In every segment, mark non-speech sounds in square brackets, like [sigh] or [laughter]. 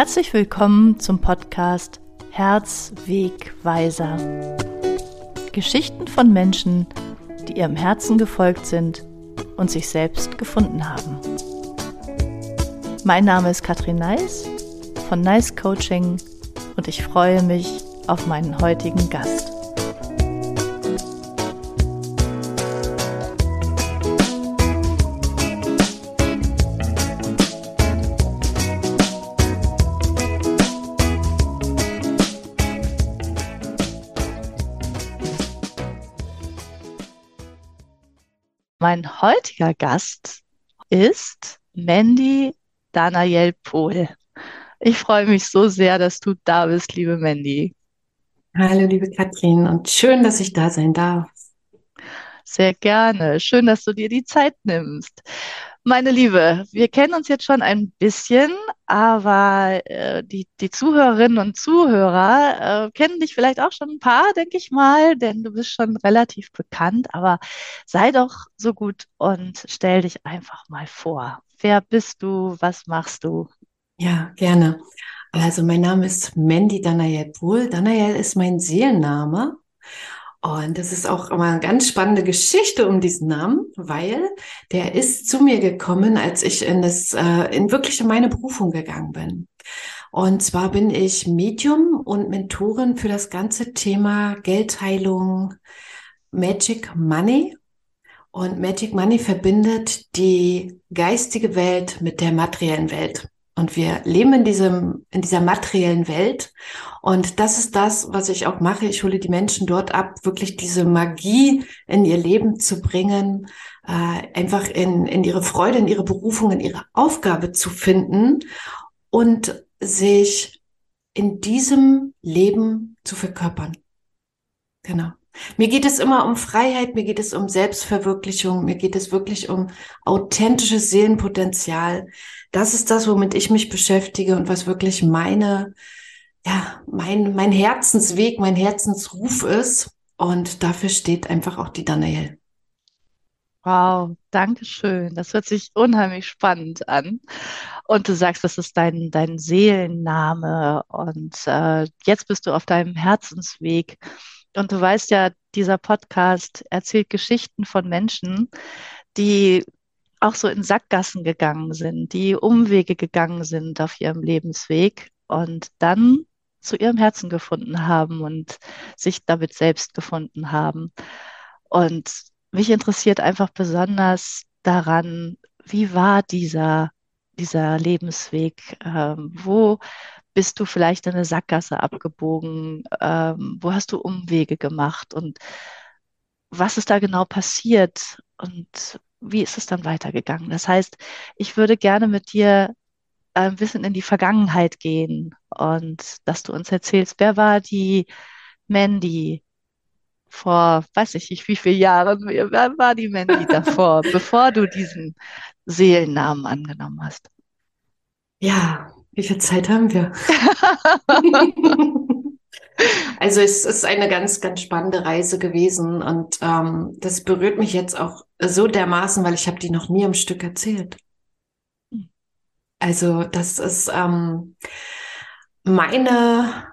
Herzlich willkommen zum Podcast Herzwegweiser. Geschichten von Menschen, die ihrem Herzen gefolgt sind und sich selbst gefunden haben. Mein Name ist Katrin Neis von Nice Coaching und ich freue mich auf meinen heutigen Gast. Mein heutiger Gast ist Mandy Daniel Pohl. Ich freue mich so sehr, dass du da bist, liebe Mandy. Hallo, liebe Katrin, und schön, dass ich da sein darf. Sehr gerne. Schön, dass du dir die Zeit nimmst. Meine Liebe, wir kennen uns jetzt schon ein bisschen, aber äh, die, die Zuhörerinnen und Zuhörer äh, kennen dich vielleicht auch schon ein paar, denke ich mal, denn du bist schon relativ bekannt. Aber sei doch so gut und stell dich einfach mal vor. Wer bist du? Was machst du? Ja, gerne. Also mein Name ist Mandy Danayel Pohl. Danayel ist mein Seelenname. Und das ist auch immer eine ganz spannende Geschichte um diesen Namen, weil der ist zu mir gekommen, als ich in das, äh, in wirklich in meine Berufung gegangen bin. Und zwar bin ich Medium und Mentorin für das ganze Thema Geldheilung, Magic Money. Und Magic Money verbindet die geistige Welt mit der materiellen Welt. Und wir leben in diesem, in dieser materiellen Welt. Und das ist das, was ich auch mache. Ich hole die Menschen dort ab, wirklich diese Magie in ihr Leben zu bringen, äh, einfach in, in ihre Freude, in ihre Berufung, in ihre Aufgabe zu finden und sich in diesem Leben zu verkörpern. Genau. Mir geht es immer um Freiheit, mir geht es um Selbstverwirklichung, mir geht es wirklich um authentisches Seelenpotenzial. Das ist das, womit ich mich beschäftige und was wirklich meine, ja, mein, mein Herzensweg, mein Herzensruf ist. Und dafür steht einfach auch die Daniel. Wow, danke schön. Das hört sich unheimlich spannend an. Und du sagst, das ist dein, dein Seelenname. Und äh, jetzt bist du auf deinem Herzensweg. Und du weißt ja, dieser Podcast erzählt Geschichten von Menschen, die auch so in Sackgassen gegangen sind, die Umwege gegangen sind auf ihrem Lebensweg und dann zu ihrem Herzen gefunden haben und sich damit selbst gefunden haben. Und mich interessiert einfach besonders daran, wie war dieser, dieser Lebensweg? Ähm, wo bist du vielleicht in eine Sackgasse abgebogen? Ähm, wo hast du Umwege gemacht? Und was ist da genau passiert? Und wie ist es dann weitergegangen? Das heißt, ich würde gerne mit dir ein bisschen in die Vergangenheit gehen und dass du uns erzählst, wer war die Mandy vor, weiß ich nicht, wie viele Jahren, war die Mandy davor, [laughs] bevor du diesen Seelennamen angenommen hast? Ja, wie viel Zeit haben wir? [laughs] also es ist eine ganz, ganz spannende Reise gewesen und ähm, das berührt mich jetzt auch so dermaßen, weil ich habe die noch nie am Stück erzählt. Also das ist ähm, meine,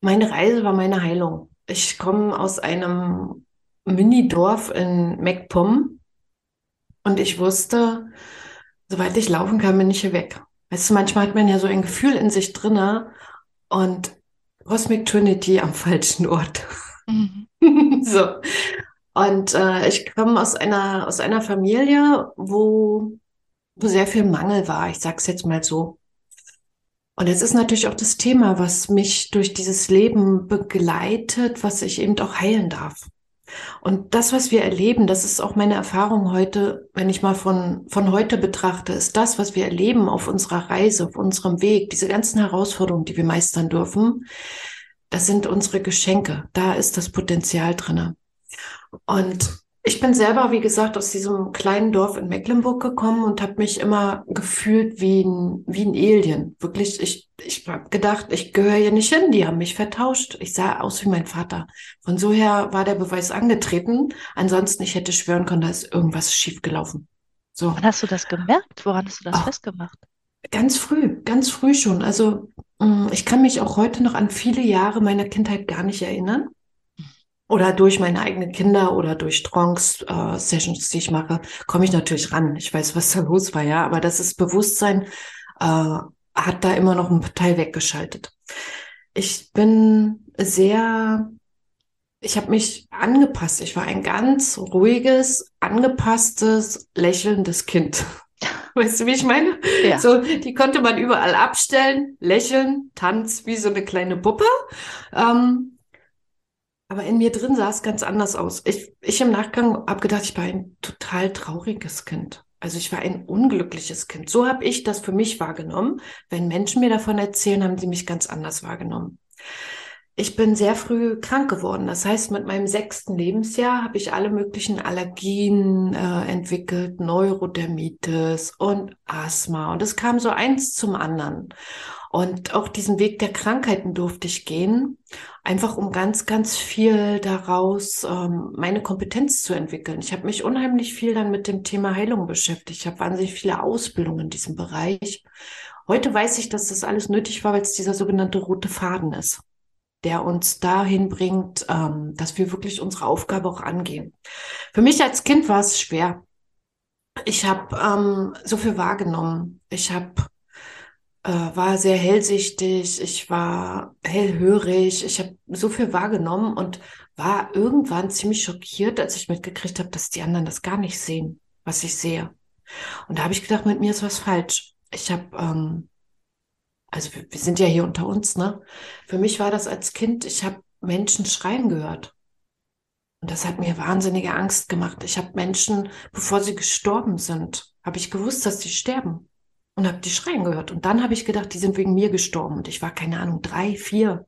meine Reise war meine Heilung. Ich komme aus einem Mini-Dorf in MacPom und ich wusste, soweit ich laufen kann, bin ich hier weg. Weißt du, manchmal hat man ja so ein Gefühl in sich drinne und Cosmic Trinity am [laughs] falschen Ort. Mhm. [laughs] so. Und äh, ich komme aus einer, aus einer Familie, wo, wo sehr viel Mangel war. Ich sag's jetzt mal so. Und jetzt ist natürlich auch das Thema, was mich durch dieses Leben begleitet, was ich eben auch heilen darf. Und das, was wir erleben, das ist auch meine Erfahrung heute, wenn ich mal von, von heute betrachte, ist das, was wir erleben auf unserer Reise, auf unserem Weg, diese ganzen Herausforderungen, die wir meistern dürfen, das sind unsere Geschenke. Da ist das Potenzial drinne. Und ich bin selber, wie gesagt, aus diesem kleinen Dorf in Mecklenburg gekommen und habe mich immer gefühlt wie ein, wie ein Alien. Wirklich, ich, ich habe gedacht, ich gehöre hier nicht hin, die haben mich vertauscht. Ich sah aus wie mein Vater. Von so her war der Beweis angetreten. Ansonsten, ich hätte schwören können, da ist irgendwas schiefgelaufen. So. Wann hast du das gemerkt? Woran hast du das Ach, festgemacht? Ganz früh, ganz früh schon. Also Mm, ich kann mich auch heute noch an viele Jahre meiner Kindheit gar nicht erinnern. Oder durch meine eigenen Kinder oder durch Trance-Sessions, äh, die ich mache, komme ich natürlich ran. Ich weiß, was da los war, ja. Aber das ist Bewusstsein, äh, hat da immer noch einen Teil weggeschaltet. Ich bin sehr, ich habe mich angepasst. Ich war ein ganz ruhiges, angepasstes, lächelndes Kind. [laughs] Weißt du, wie ich meine? Ja. So, die konnte man überall abstellen, lächeln, tanz wie so eine kleine Puppe. Ähm, aber in mir drin sah es ganz anders aus. Ich, ich im Nachgang habe gedacht, ich war ein total trauriges Kind. Also ich war ein unglückliches Kind. So habe ich das für mich wahrgenommen. Wenn Menschen mir davon erzählen, haben sie mich ganz anders wahrgenommen. Ich bin sehr früh krank geworden. Das heißt, mit meinem sechsten Lebensjahr habe ich alle möglichen Allergien äh, entwickelt, Neurodermitis und Asthma. Und es kam so eins zum anderen. Und auch diesen Weg der Krankheiten durfte ich gehen, einfach um ganz, ganz viel daraus ähm, meine Kompetenz zu entwickeln. Ich habe mich unheimlich viel dann mit dem Thema Heilung beschäftigt. Ich habe wahnsinnig viele Ausbildungen in diesem Bereich. Heute weiß ich, dass das alles nötig war, weil es dieser sogenannte rote Faden ist der uns dahin bringt, ähm, dass wir wirklich unsere Aufgabe auch angehen. Für mich als Kind war es schwer. Ich habe ähm, so viel wahrgenommen. Ich habe äh, war sehr hellsichtig, ich war hellhörig, ich habe so viel wahrgenommen und war irgendwann ziemlich schockiert, als ich mitgekriegt habe, dass die anderen das gar nicht sehen, was ich sehe. Und da habe ich gedacht, mit mir ist was falsch. Ich habe ähm, also wir, wir sind ja hier unter uns, ne? Für mich war das als Kind, ich habe Menschen schreien gehört. Und das hat mir wahnsinnige Angst gemacht. Ich habe Menschen, bevor sie gestorben sind, habe ich gewusst, dass sie sterben. Und habe die schreien gehört. Und dann habe ich gedacht, die sind wegen mir gestorben. Und ich war, keine Ahnung, drei, vier.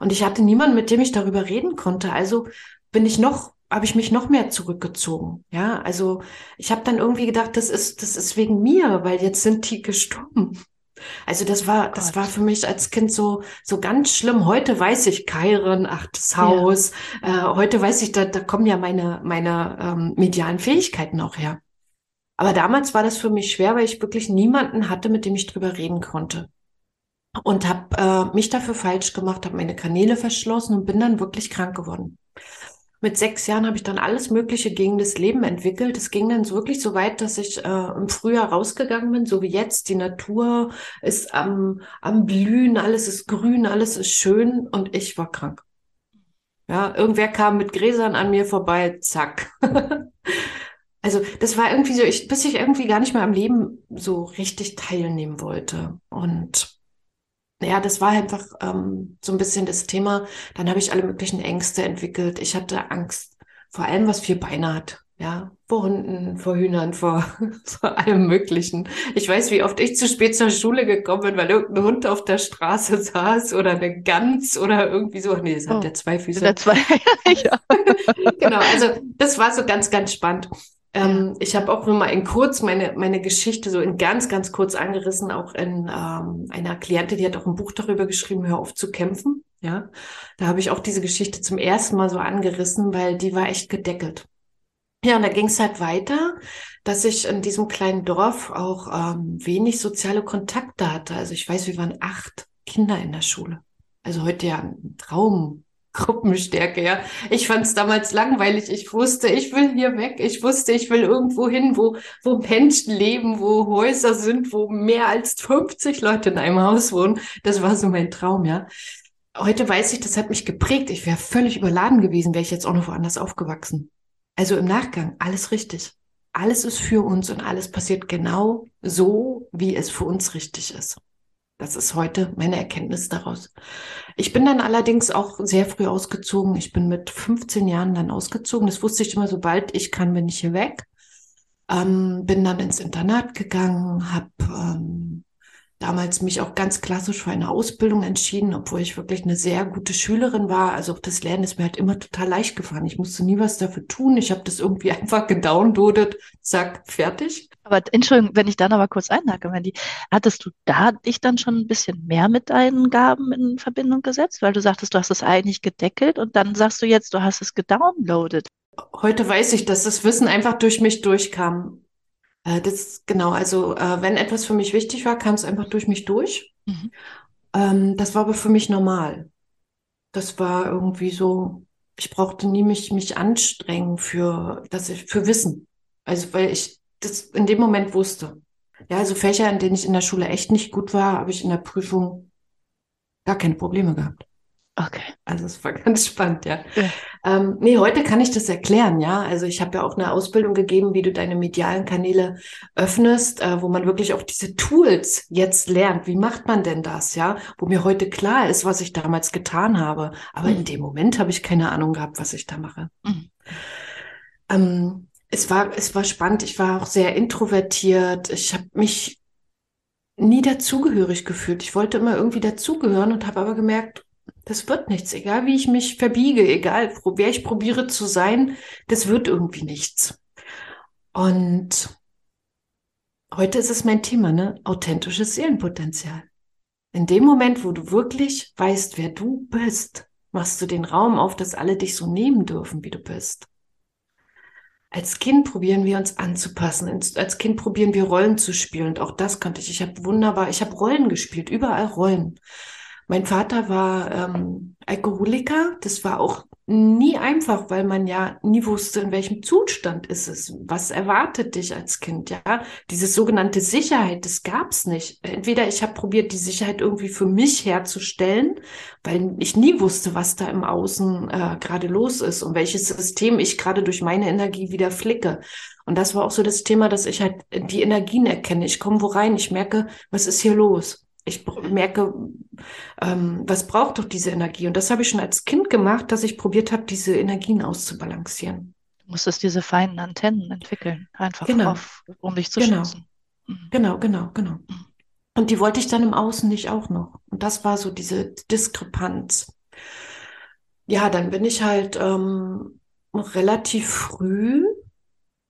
Und ich hatte niemanden, mit dem ich darüber reden konnte. Also bin ich noch, habe ich mich noch mehr zurückgezogen. Ja, also ich habe dann irgendwie gedacht, das ist, das ist wegen mir, weil jetzt sind die gestorben. Also das war, das war für mich als Kind so, so ganz schlimm. Heute weiß ich Kairen, ach, das Haus. Ja. Äh, heute weiß ich, da, da kommen ja meine, meine ähm, medialen Fähigkeiten auch her. Aber damals war das für mich schwer, weil ich wirklich niemanden hatte, mit dem ich drüber reden konnte. Und habe äh, mich dafür falsch gemacht, habe meine Kanäle verschlossen und bin dann wirklich krank geworden. Mit sechs Jahren habe ich dann alles Mögliche gegen das Leben entwickelt. Es ging dann wirklich so weit, dass ich äh, im Frühjahr rausgegangen bin, so wie jetzt. Die Natur ist am, am Blühen, alles ist grün, alles ist schön und ich war krank. Ja, irgendwer kam mit Gräsern an mir vorbei, zack. [laughs] also das war irgendwie so, ich, bis ich irgendwie gar nicht mehr am Leben so richtig teilnehmen wollte. Und ja, das war einfach ähm, so ein bisschen das Thema. Dann habe ich alle möglichen Ängste entwickelt. Ich hatte Angst vor allem, was vier Beine hat. Ja, vor Hunden, vor Hühnern, vor, [laughs] vor allem Möglichen. Ich weiß, wie oft ich zu spät zur Schule gekommen bin, weil irgendein Hund auf der Straße saß oder eine Gans oder irgendwie so. Nee, es oh, hat ja zwei Füße. Der zwei, [laughs] ja. [laughs] genau, also das war so ganz, ganz spannend. Ähm, ich habe auch nur mal in kurz meine, meine Geschichte so in ganz, ganz kurz angerissen, auch in ähm, einer Klientin, die hat auch ein Buch darüber geschrieben, Hör auf zu kämpfen. Ja, da habe ich auch diese Geschichte zum ersten Mal so angerissen, weil die war echt gedeckelt. Ja, und da ging es halt weiter, dass ich in diesem kleinen Dorf auch ähm, wenig soziale Kontakte hatte. Also ich weiß, wir waren acht Kinder in der Schule. Also heute ja ein Traum, Gruppenstärke, ja. Ich fand es damals langweilig. Ich wusste, ich will hier weg. Ich wusste, ich will irgendwo hin, wo, wo Menschen leben, wo Häuser sind, wo mehr als 50 Leute in einem Haus wohnen. Das war so mein Traum, ja. Heute weiß ich, das hat mich geprägt. Ich wäre völlig überladen gewesen, wäre ich jetzt auch noch woanders aufgewachsen. Also im Nachgang, alles richtig. Alles ist für uns und alles passiert genau so, wie es für uns richtig ist. Das ist heute meine Erkenntnis daraus. Ich bin dann allerdings auch sehr früh ausgezogen. Ich bin mit 15 Jahren dann ausgezogen. Das wusste ich immer, sobald ich kann, bin ich hier weg. Ähm, bin dann ins Internat gegangen, habe ähm, damals mich auch ganz klassisch für eine Ausbildung entschieden, obwohl ich wirklich eine sehr gute Schülerin war. Also das Lernen ist mir halt immer total leicht gefallen. Ich musste nie was dafür tun. Ich habe das irgendwie [laughs] einfach gedownloadet, zack, fertig. Aber Entschuldigung, wenn ich dann aber kurz einhake, Mandy, hattest du da dich dann schon ein bisschen mehr mit deinen Gaben in Verbindung gesetzt? Weil du sagtest, du hast es eigentlich gedeckelt und dann sagst du jetzt, du hast es gedownloadet. Heute weiß ich, dass das Wissen einfach durch mich durchkam. Äh, das genau, also äh, wenn etwas für mich wichtig war, kam es einfach durch mich durch. Mhm. Ähm, das war aber für mich normal. Das war irgendwie so, ich brauchte nie mich, mich anstrengen für, dass ich, für Wissen. Also, weil ich das in dem Moment wusste. Ja, also Fächer, in denen ich in der Schule echt nicht gut war, habe ich in der Prüfung gar keine Probleme gehabt. Okay. Also es war ganz spannend, ja. ja. Ähm, nee, heute kann ich das erklären, ja. Also ich habe ja auch eine Ausbildung gegeben, wie du deine medialen Kanäle öffnest, äh, wo man wirklich auch diese Tools jetzt lernt. Wie macht man denn das, ja? Wo mir heute klar ist, was ich damals getan habe. Aber mhm. in dem Moment habe ich keine Ahnung gehabt, was ich da mache. Mhm. Ähm, es war, es war spannend. Ich war auch sehr introvertiert. Ich habe mich nie dazugehörig gefühlt. Ich wollte immer irgendwie dazugehören und habe aber gemerkt, das wird nichts, egal wie ich mich verbiege, egal wer ich probiere zu sein, das wird irgendwie nichts. Und heute ist es mein Thema, ne? Authentisches Seelenpotenzial. In dem Moment, wo du wirklich weißt, wer du bist, machst du den Raum auf, dass alle dich so nehmen dürfen, wie du bist. Als Kind probieren wir uns anzupassen. Als Kind probieren wir Rollen zu spielen. Und auch das konnte ich. Ich habe wunderbar, ich habe Rollen gespielt, überall Rollen. Mein Vater war ähm, Alkoholiker. Das war auch nie einfach, weil man ja nie wusste, in welchem Zustand ist es. Was erwartet dich als Kind? Ja, diese sogenannte Sicherheit, das gab's nicht. Entweder ich habe probiert, die Sicherheit irgendwie für mich herzustellen, weil ich nie wusste, was da im Außen äh, gerade los ist und welches System ich gerade durch meine Energie wieder flicke. Und das war auch so das Thema, dass ich halt die Energien erkenne. Ich komme wo rein, ich merke, was ist hier los? Ich merke, ähm, was braucht doch diese Energie? Und das habe ich schon als Kind gemacht, dass ich probiert habe, diese Energien auszubalancieren. Du musstest diese feinen Antennen entwickeln, einfach genau. auf, um dich zu genau. schützen. Mhm. Genau, genau, genau. Mhm. Und die wollte ich dann im Außen nicht auch noch. Und das war so diese Diskrepanz. Ja, dann bin ich halt ähm, relativ früh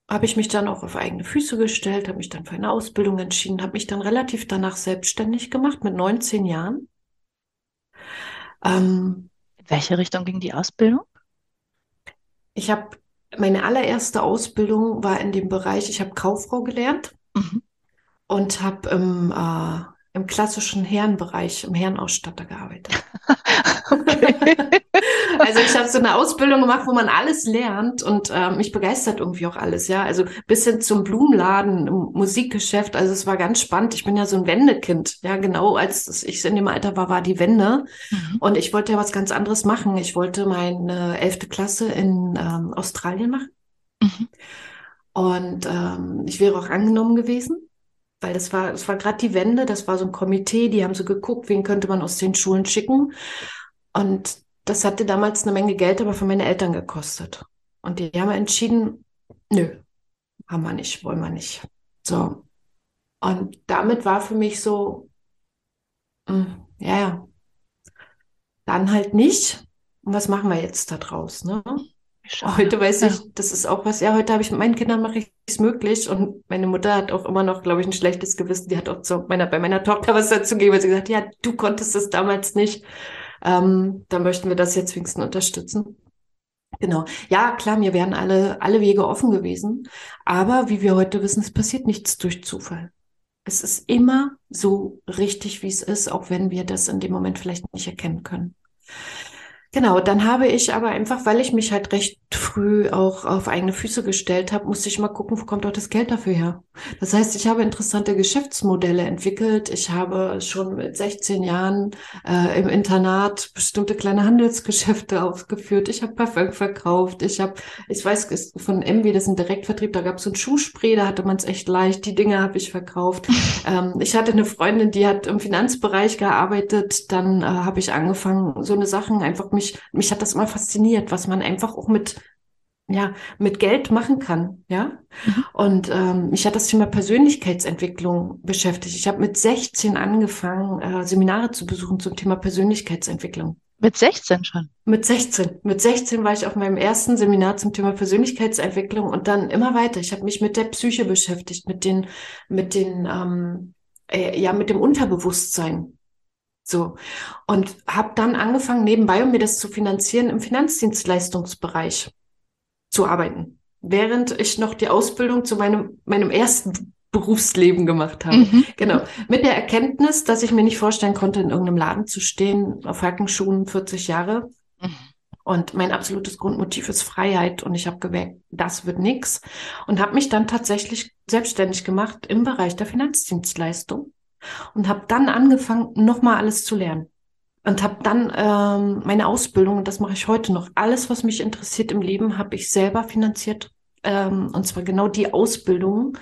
habe ich mich dann auch auf eigene Füße gestellt, habe mich dann für eine Ausbildung entschieden, habe mich dann relativ danach selbstständig gemacht mit 19 Jahren. Ähm, In welche Richtung ging die Ausbildung? Ich habe meine allererste Ausbildung war in dem Bereich, ich habe Kauffrau gelernt mhm. und habe im, äh, im klassischen Herrenbereich, im Herrenausstatter gearbeitet. [laughs] also ich habe so eine Ausbildung gemacht, wo man alles lernt und ähm, mich begeistert irgendwie auch alles, ja. Also bis hin zum Blumenladen, im Musikgeschäft. Also es war ganz spannend. Ich bin ja so ein Wendekind. Ja, genau, als ich in dem Alter war, war die Wende. Mhm. Und ich wollte ja was ganz anderes machen. Ich wollte meine elfte Klasse in ähm, Australien machen. Mhm. Und ähm, ich wäre auch angenommen gewesen weil das war, es war gerade die Wende, das war so ein Komitee, die haben so geguckt, wen könnte man aus den Schulen schicken. Und das hatte damals eine Menge Geld aber für meine Eltern gekostet. Und die haben entschieden, nö, haben wir nicht, wollen wir nicht. So. Und damit war für mich so, mh, hm, ja, ja, dann halt nicht. Und was machen wir jetzt da draus, ne? Heute weiß ich, das ist auch was, ja, heute habe ich mit meinen Kindern mache ich es möglich und meine Mutter hat auch immer noch, glaube ich, ein schlechtes Gewissen. Die hat auch zu meiner, bei meiner Tochter was dazu gegeben, weil sie gesagt, ja, du konntest es damals nicht. Ähm, da möchten wir das jetzt wenigstens unterstützen. Genau. Ja, klar, mir wären alle, alle Wege offen gewesen. Aber wie wir heute wissen, es passiert nichts durch Zufall. Es ist immer so richtig, wie es ist, auch wenn wir das in dem Moment vielleicht nicht erkennen können. Genau, dann habe ich aber einfach, weil ich mich halt recht früh auch auf eigene Füße gestellt habe, musste ich mal gucken, wo kommt auch das Geld dafür her. Das heißt, ich habe interessante Geschäftsmodelle entwickelt. Ich habe schon mit 16 Jahren äh, im Internat bestimmte kleine Handelsgeschäfte [laughs] aufgeführt. Ich habe Parfum verkauft. Ich habe, ich weiß von MW, das ist ein Direktvertrieb, da gab es so ein Schuhspray, da hatte man es echt leicht. Die Dinge habe ich verkauft. [laughs] ähm, ich hatte eine Freundin, die hat im Finanzbereich gearbeitet. Dann äh, habe ich angefangen, so eine Sachen einfach mich mich, mich hat das immer fasziniert, was man einfach auch mit ja, mit Geld machen kann, ja. Mhm. Und ähm, mich hat das Thema Persönlichkeitsentwicklung beschäftigt. Ich habe mit 16 angefangen, äh, Seminare zu besuchen zum Thema Persönlichkeitsentwicklung. Mit 16 schon? Mit 16. Mit 16 war ich auf meinem ersten Seminar zum Thema Persönlichkeitsentwicklung und dann immer weiter. Ich habe mich mit der Psyche beschäftigt, mit den, mit den, ähm, äh, ja, mit dem Unterbewusstsein. So. Und habe dann angefangen, nebenbei, um mir das zu finanzieren, im Finanzdienstleistungsbereich zu arbeiten. Während ich noch die Ausbildung zu meinem, meinem ersten Berufsleben gemacht habe. Mhm. Genau. Mit der Erkenntnis, dass ich mir nicht vorstellen konnte, in irgendeinem Laden zu stehen, auf Hackenschuhen 40 Jahre. Mhm. Und mein absolutes Grundmotiv ist Freiheit. Und ich habe gemerkt, das wird nix. Und habe mich dann tatsächlich selbstständig gemacht im Bereich der Finanzdienstleistung. Und habe dann angefangen, nochmal alles zu lernen. Und habe dann ähm, meine Ausbildung, und das mache ich heute noch, alles, was mich interessiert im Leben, habe ich selber finanziert. Ähm, und zwar genau die Ausbildung,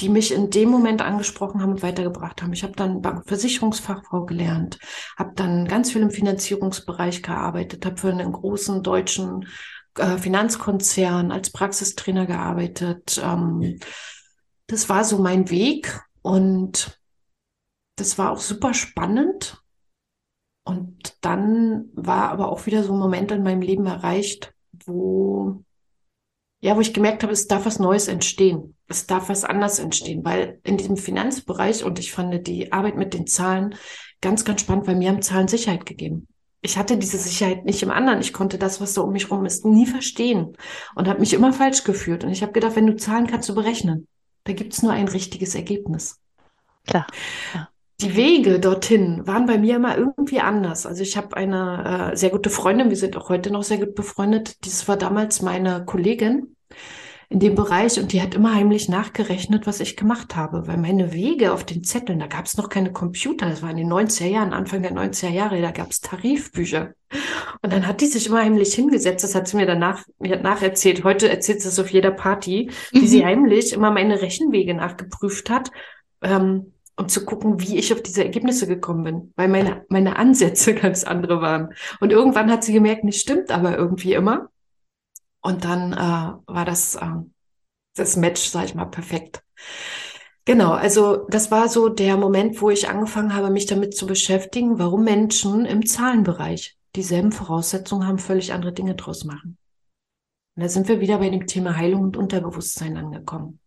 die mich in dem Moment angesprochen haben und weitergebracht haben. Ich habe dann Bankversicherungsfachfrau gelernt, habe dann ganz viel im Finanzierungsbereich gearbeitet, habe für einen großen deutschen äh, Finanzkonzern als Praxistrainer gearbeitet. Ähm, das war so mein Weg und das war auch super spannend. Und dann war aber auch wieder so ein Moment in meinem Leben erreicht, wo ja, wo ich gemerkt habe, es darf was Neues entstehen. Es darf was anders entstehen, weil in diesem Finanzbereich und ich fand die Arbeit mit den Zahlen ganz, ganz spannend, weil mir haben Zahlen Sicherheit gegeben. Ich hatte diese Sicherheit nicht im anderen. Ich konnte das, was so um mich rum ist, nie verstehen und habe mich immer falsch gefühlt. Und ich habe gedacht, wenn du Zahlen kannst du berechnen. Da gibt's nur ein richtiges Ergebnis. Klar. Ja die Wege dorthin waren bei mir immer irgendwie anders. Also ich habe eine äh, sehr gute Freundin, wir sind auch heute noch sehr gut befreundet. Dies war damals meine Kollegin in dem Bereich und die hat immer heimlich nachgerechnet, was ich gemacht habe, weil meine Wege auf den Zetteln, da gab es noch keine Computer, das war in den 90er Jahren, Anfang der 90er Jahre, da gab es Tarifbücher. Und dann hat die sich immer heimlich hingesetzt, das hat sie mir danach mir nacherzählt, heute erzählt sie es auf jeder Party, wie mhm. sie heimlich immer meine Rechenwege nachgeprüft hat. Ähm, um zu gucken, wie ich auf diese Ergebnisse gekommen bin, weil meine, meine Ansätze [laughs] ganz andere waren. Und irgendwann hat sie gemerkt, nicht stimmt aber irgendwie immer. Und dann äh, war das, äh, das Match, sag ich mal, perfekt. Genau, also das war so der Moment, wo ich angefangen habe, mich damit zu beschäftigen, warum Menschen im Zahlenbereich dieselben Voraussetzungen haben, völlig andere Dinge draus machen. Und da sind wir wieder bei dem Thema Heilung und Unterbewusstsein angekommen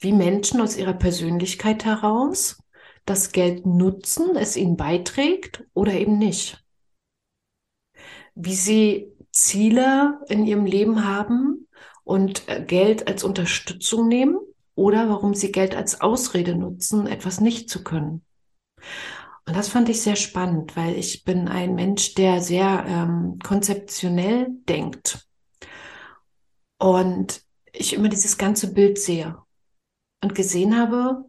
wie Menschen aus ihrer Persönlichkeit heraus das Geld nutzen, es ihnen beiträgt oder eben nicht. Wie sie Ziele in ihrem Leben haben und äh, Geld als Unterstützung nehmen oder warum sie Geld als Ausrede nutzen, etwas nicht zu können. Und das fand ich sehr spannend, weil ich bin ein Mensch, der sehr ähm, konzeptionell denkt. Und ich immer dieses ganze Bild sehe und gesehen habe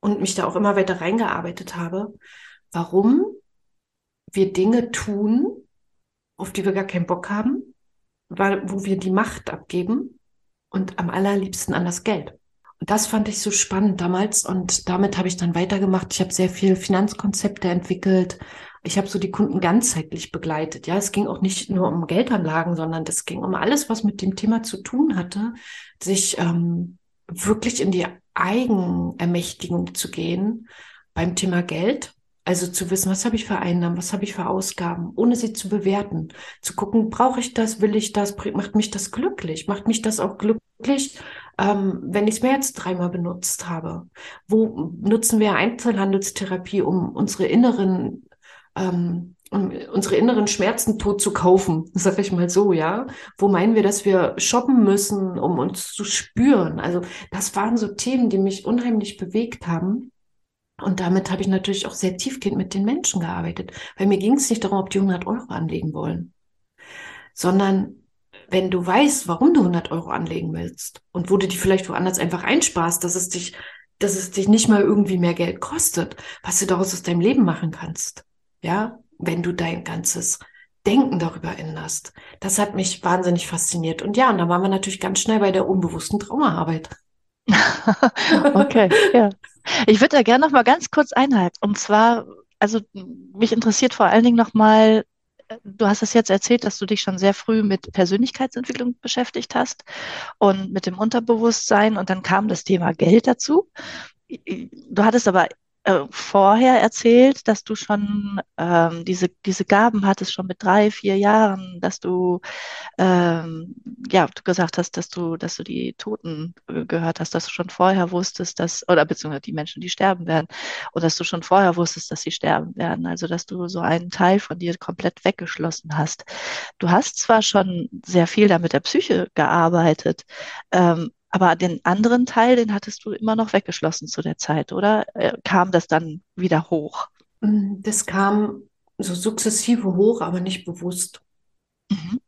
und mich da auch immer weiter reingearbeitet habe, warum wir Dinge tun, auf die wir gar keinen Bock haben, wo wir die Macht abgeben und am allerliebsten an das Geld. Und das fand ich so spannend damals und damit habe ich dann weitergemacht. Ich habe sehr viel Finanzkonzepte entwickelt. Ich habe so die Kunden ganzheitlich begleitet. Ja, es ging auch nicht nur um Geldanlagen, sondern es ging um alles, was mit dem Thema zu tun hatte, sich ähm, wirklich in die Eigenermächtigung zu gehen beim Thema Geld. Also zu wissen, was habe ich für Einnahmen, was habe ich für Ausgaben, ohne sie zu bewerten. Zu gucken, brauche ich das, will ich das, macht mich das glücklich, macht mich das auch glücklich, ähm, wenn ich es mehr als dreimal benutzt habe. Wo nutzen wir Einzelhandelstherapie, um unsere inneren ähm, unsere inneren Schmerzen tot zu kaufen, [laughs] sag ich mal so, ja. Wo meinen wir, dass wir shoppen müssen, um uns zu spüren? Also das waren so Themen, die mich unheimlich bewegt haben. Und damit habe ich natürlich auch sehr tiefgehend mit den Menschen gearbeitet, weil mir ging es nicht darum, ob die 100 Euro anlegen wollen, sondern wenn du weißt, warum du 100 Euro anlegen willst und wo du die vielleicht woanders einfach einsparst, dass es dich, dass es dich nicht mal irgendwie mehr Geld kostet, was du daraus aus deinem Leben machen kannst. Ja, wenn du dein ganzes Denken darüber änderst. Das hat mich wahnsinnig fasziniert. Und ja, und da waren wir natürlich ganz schnell bei der unbewussten Traumaarbeit. [laughs] okay, ja. Ich würde da gerne noch mal ganz kurz einhalten. Und zwar, also mich interessiert vor allen Dingen noch mal, du hast es jetzt erzählt, dass du dich schon sehr früh mit Persönlichkeitsentwicklung beschäftigt hast und mit dem Unterbewusstsein und dann kam das Thema Geld dazu. Du hattest aber äh, vorher erzählt, dass du schon ähm, diese, diese Gaben hattest, schon mit drei, vier Jahren, dass du, ähm, ja, du gesagt hast, dass du, dass du die Toten äh, gehört hast, dass du schon vorher wusstest, dass, oder beziehungsweise die Menschen, die sterben werden, und dass du schon vorher wusstest, dass sie sterben werden. Also, dass du so einen Teil von dir komplett weggeschlossen hast. Du hast zwar schon sehr viel da mit der Psyche gearbeitet, ähm, Aber den anderen Teil, den hattest du immer noch weggeschlossen zu der Zeit, oder? Äh, Kam das dann wieder hoch? Mm, Das kam so sukzessive hoch, aber nicht bewusst. Mhm.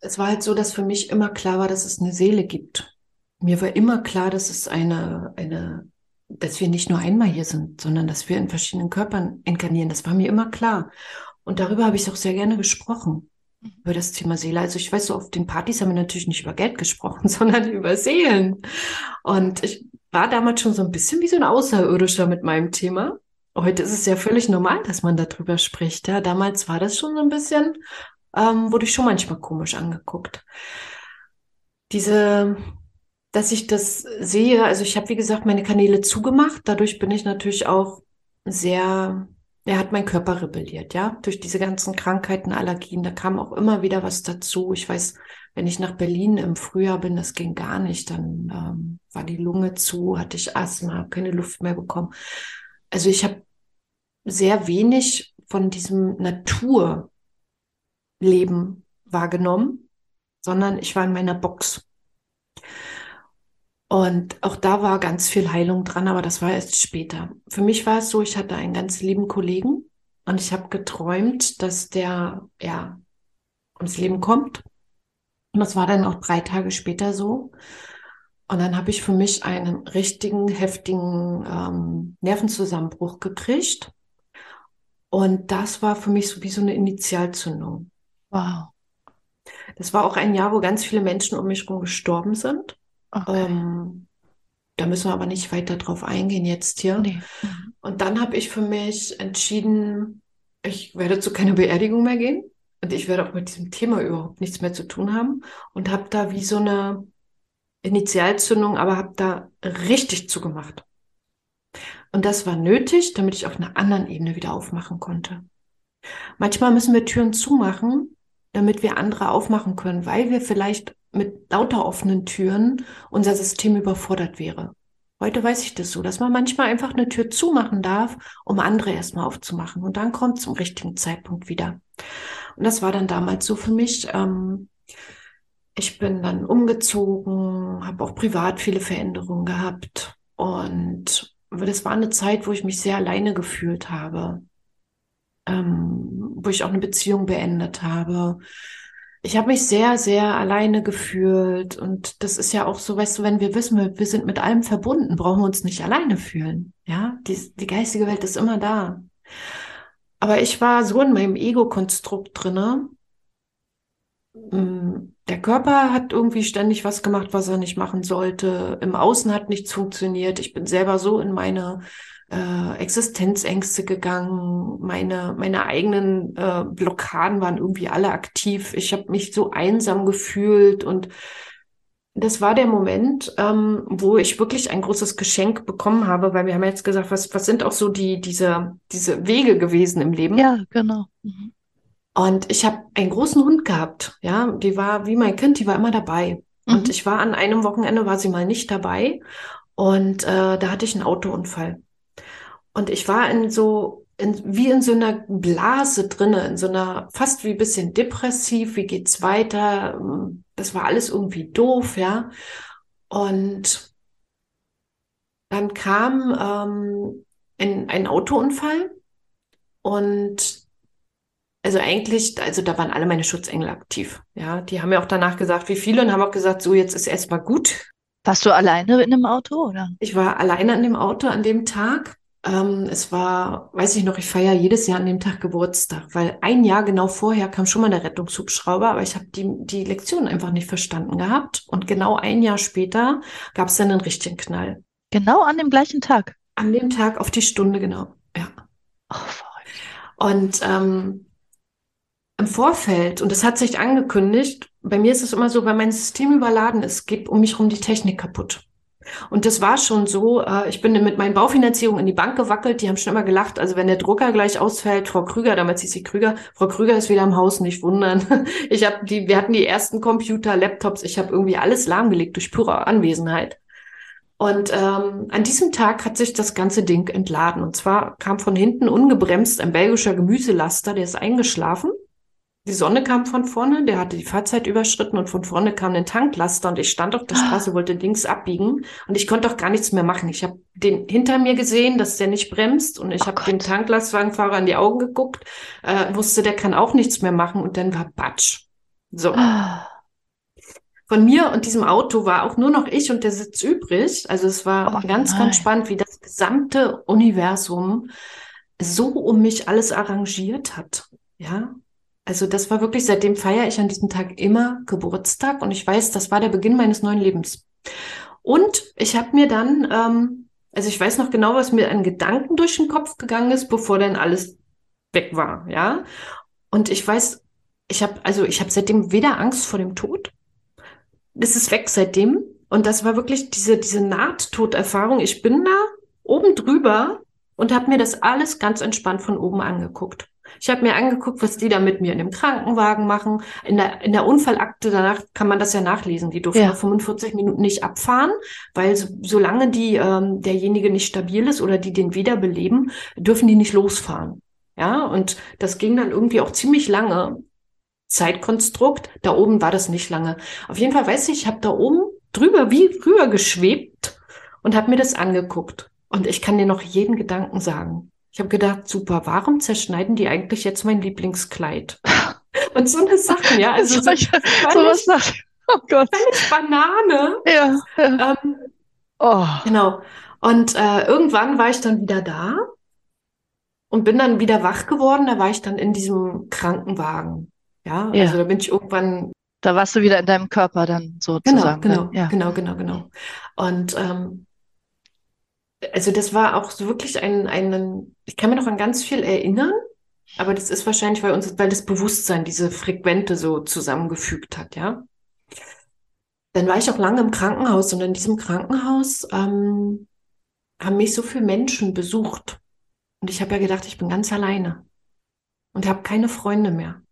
Es war halt so, dass für mich immer klar war, dass es eine Seele gibt. Mir war immer klar, dass es eine, eine, dass wir nicht nur einmal hier sind, sondern dass wir in verschiedenen Körpern inkarnieren. Das war mir immer klar. Und darüber habe ich auch sehr gerne gesprochen, über das Thema Seele. Also ich weiß so, auf den Partys haben wir natürlich nicht über Geld gesprochen, [laughs] sondern über Seelen. Und ich war damals schon so ein bisschen wie so ein Außerirdischer mit meinem Thema. Heute ist es ja völlig normal, dass man darüber spricht. Ja, damals war das schon so ein bisschen, ähm, wurde ich schon manchmal komisch angeguckt. Diese, dass ich das sehe, also ich habe, wie gesagt, meine Kanäle zugemacht. Dadurch bin ich natürlich auch sehr, er hat mein Körper rebelliert, ja, durch diese ganzen Krankheiten, Allergien. Da kam auch immer wieder was dazu. Ich weiß, wenn ich nach Berlin im Frühjahr bin, das ging gar nicht. Dann ähm, war die Lunge zu, hatte ich Asthma, keine Luft mehr bekommen. Also ich habe sehr wenig von diesem Naturleben wahrgenommen, sondern ich war in meiner Box. Und auch da war ganz viel Heilung dran, aber das war erst später. Für mich war es so, ich hatte einen ganz lieben Kollegen und ich habe geträumt, dass der ja ums Leben kommt. Und das war dann auch drei Tage später so. Und dann habe ich für mich einen richtigen, heftigen ähm, Nervenzusammenbruch gekriegt. Und das war für mich so wie so eine Initialzündung. Wow. Das war auch ein Jahr, wo ganz viele Menschen um mich herum gestorben sind. Okay. Ähm, da müssen wir aber nicht weiter drauf eingehen jetzt hier. Nee. Und dann habe ich für mich entschieden, ich werde zu keiner Beerdigung mehr gehen und ich werde auch mit diesem Thema überhaupt nichts mehr zu tun haben und habe da wie so eine Initialzündung, aber habe da richtig zugemacht. Und das war nötig, damit ich auf einer anderen Ebene wieder aufmachen konnte. Manchmal müssen wir Türen zumachen, damit wir andere aufmachen können, weil wir vielleicht mit lauter offenen Türen unser System überfordert wäre. Heute weiß ich das so, dass man manchmal einfach eine Tür zumachen darf, um andere erstmal aufzumachen. Und dann kommt zum richtigen Zeitpunkt wieder. Und das war dann damals so für mich. Ähm, ich bin dann umgezogen, habe auch privat viele Veränderungen gehabt. Und das war eine Zeit, wo ich mich sehr alleine gefühlt habe, ähm, wo ich auch eine Beziehung beendet habe. Ich habe mich sehr, sehr alleine gefühlt. Und das ist ja auch so, weißt du, wenn wir wissen, wir, sind mit allem verbunden, brauchen wir uns nicht alleine fühlen. Ja, die, die geistige Welt ist immer da. Aber ich war so in meinem Ego-Konstrukt drinne. Mm, Der Körper hat irgendwie ständig was gemacht, was er nicht machen sollte. Im Außen hat nichts funktioniert. Ich bin selber so in meine äh, Existenzängste gegangen. Meine, meine eigenen äh, Blockaden waren irgendwie alle aktiv. Ich habe mich so einsam gefühlt und das war der Moment, ähm, wo ich wirklich ein großes Geschenk bekommen habe, weil wir haben jetzt gesagt, was, was sind auch so die, diese, diese Wege gewesen im Leben? Ja, genau. Mhm. Und ich habe einen großen Hund gehabt, ja, die war wie mein Kind, die war immer dabei. Und Mhm. ich war an einem Wochenende, war sie mal nicht dabei und äh, da hatte ich einen Autounfall. Und ich war in so, in, wie in so einer Blase drinne, in so einer, fast wie ein bisschen depressiv, wie geht's weiter? Das war alles irgendwie doof, ja. Und dann kam ähm, ein, ein Autounfall und also eigentlich, also da waren alle meine Schutzengel aktiv. Ja, die haben mir auch danach gesagt, wie viele, und haben auch gesagt, so jetzt ist erstmal gut. Warst du alleine in einem Auto, oder? Ich war alleine an dem Auto an dem Tag. Ähm, es war, weiß ich noch, ich feiere jedes Jahr an dem Tag Geburtstag, weil ein Jahr genau vorher kam schon mal der Rettungshubschrauber, aber ich habe die, die Lektion einfach nicht verstanden gehabt. Und genau ein Jahr später gab es dann einen richtigen Knall. Genau an dem gleichen Tag. An dem Tag auf die Stunde genau. Ja. Oh. Und ähm, im Vorfeld, und das hat sich angekündigt, bei mir ist es immer so, wenn mein System überladen ist, geht um mich herum die Technik kaputt. Und das war schon so, äh, ich bin mit meinen Baufinanzierungen in die Bank gewackelt, die haben schon immer gelacht, also wenn der Drucker gleich ausfällt, Frau Krüger, damals hieß sie Krüger, Frau Krüger ist wieder im Haus, nicht wundern. [laughs] Ich habe die, wir hatten die ersten Computer, Laptops, ich habe irgendwie alles lahmgelegt durch pure Anwesenheit. Und ähm, an diesem Tag hat sich das ganze Ding entladen. Und zwar kam von hinten ungebremst ein belgischer Gemüselaster, der ist eingeschlafen. Die Sonne kam von vorne, der hatte die Fahrzeit überschritten und von vorne kam ein Tanklaster und ich stand auf der Straße, wollte links abbiegen und ich konnte auch gar nichts mehr machen. Ich habe den hinter mir gesehen, dass der nicht bremst und ich oh habe dem Tanklastwagenfahrer in die Augen geguckt, äh, wusste, der kann auch nichts mehr machen und dann war Batsch. So. Von mir und diesem Auto war auch nur noch ich und der Sitz übrig. Also es war oh, ganz, nein. ganz spannend, wie das gesamte Universum so um mich alles arrangiert hat. Ja, also das war wirklich, seitdem feiere ich an diesem Tag immer Geburtstag und ich weiß, das war der Beginn meines neuen Lebens. Und ich habe mir dann, ähm, also ich weiß noch genau, was mir an Gedanken durch den Kopf gegangen ist, bevor dann alles weg war, ja. Und ich weiß, ich habe, also ich habe seitdem weder Angst vor dem Tod, es ist weg seitdem. Und das war wirklich diese, diese Nahttoderfahrung. Ich bin da oben drüber und habe mir das alles ganz entspannt von oben angeguckt. Ich habe mir angeguckt, was die da mit mir in dem Krankenwagen machen. In der, in der Unfallakte danach kann man das ja nachlesen. Die durften ja. nach 45 Minuten nicht abfahren, weil so, solange die ähm, derjenige nicht stabil ist oder die den wiederbeleben, dürfen die nicht losfahren. Ja, und das ging dann irgendwie auch ziemlich lange. Zeitkonstrukt. Da oben war das nicht lange. Auf jeden Fall weiß ich, ich habe da oben drüber wie rüber geschwebt und habe mir das angeguckt. Und ich kann dir noch jeden Gedanken sagen. Ich habe gedacht, super, warum zerschneiden die eigentlich jetzt mein Lieblingskleid? [laughs] Und so eine Sache, ja. Also so, ich, sowas nach, oh Gott. Banane. Ja. ja. Ähm, oh. Genau. Und äh, irgendwann war ich dann wieder da und bin dann wieder wach geworden. Da war ich dann in diesem Krankenwagen. Ja, ja. also da bin ich irgendwann. Da warst du wieder in deinem Körper dann sozusagen. Genau, genau, ja. genau, genau, genau. Und ähm, also das war auch so wirklich ein, ein, ich kann mir noch an ganz viel erinnern, aber das ist wahrscheinlich, weil uns, weil das Bewusstsein diese Frequente so zusammengefügt hat, ja. Dann war ich auch lange im Krankenhaus und in diesem Krankenhaus ähm, haben mich so viele Menschen besucht. Und ich habe ja gedacht, ich bin ganz alleine und habe keine Freunde mehr.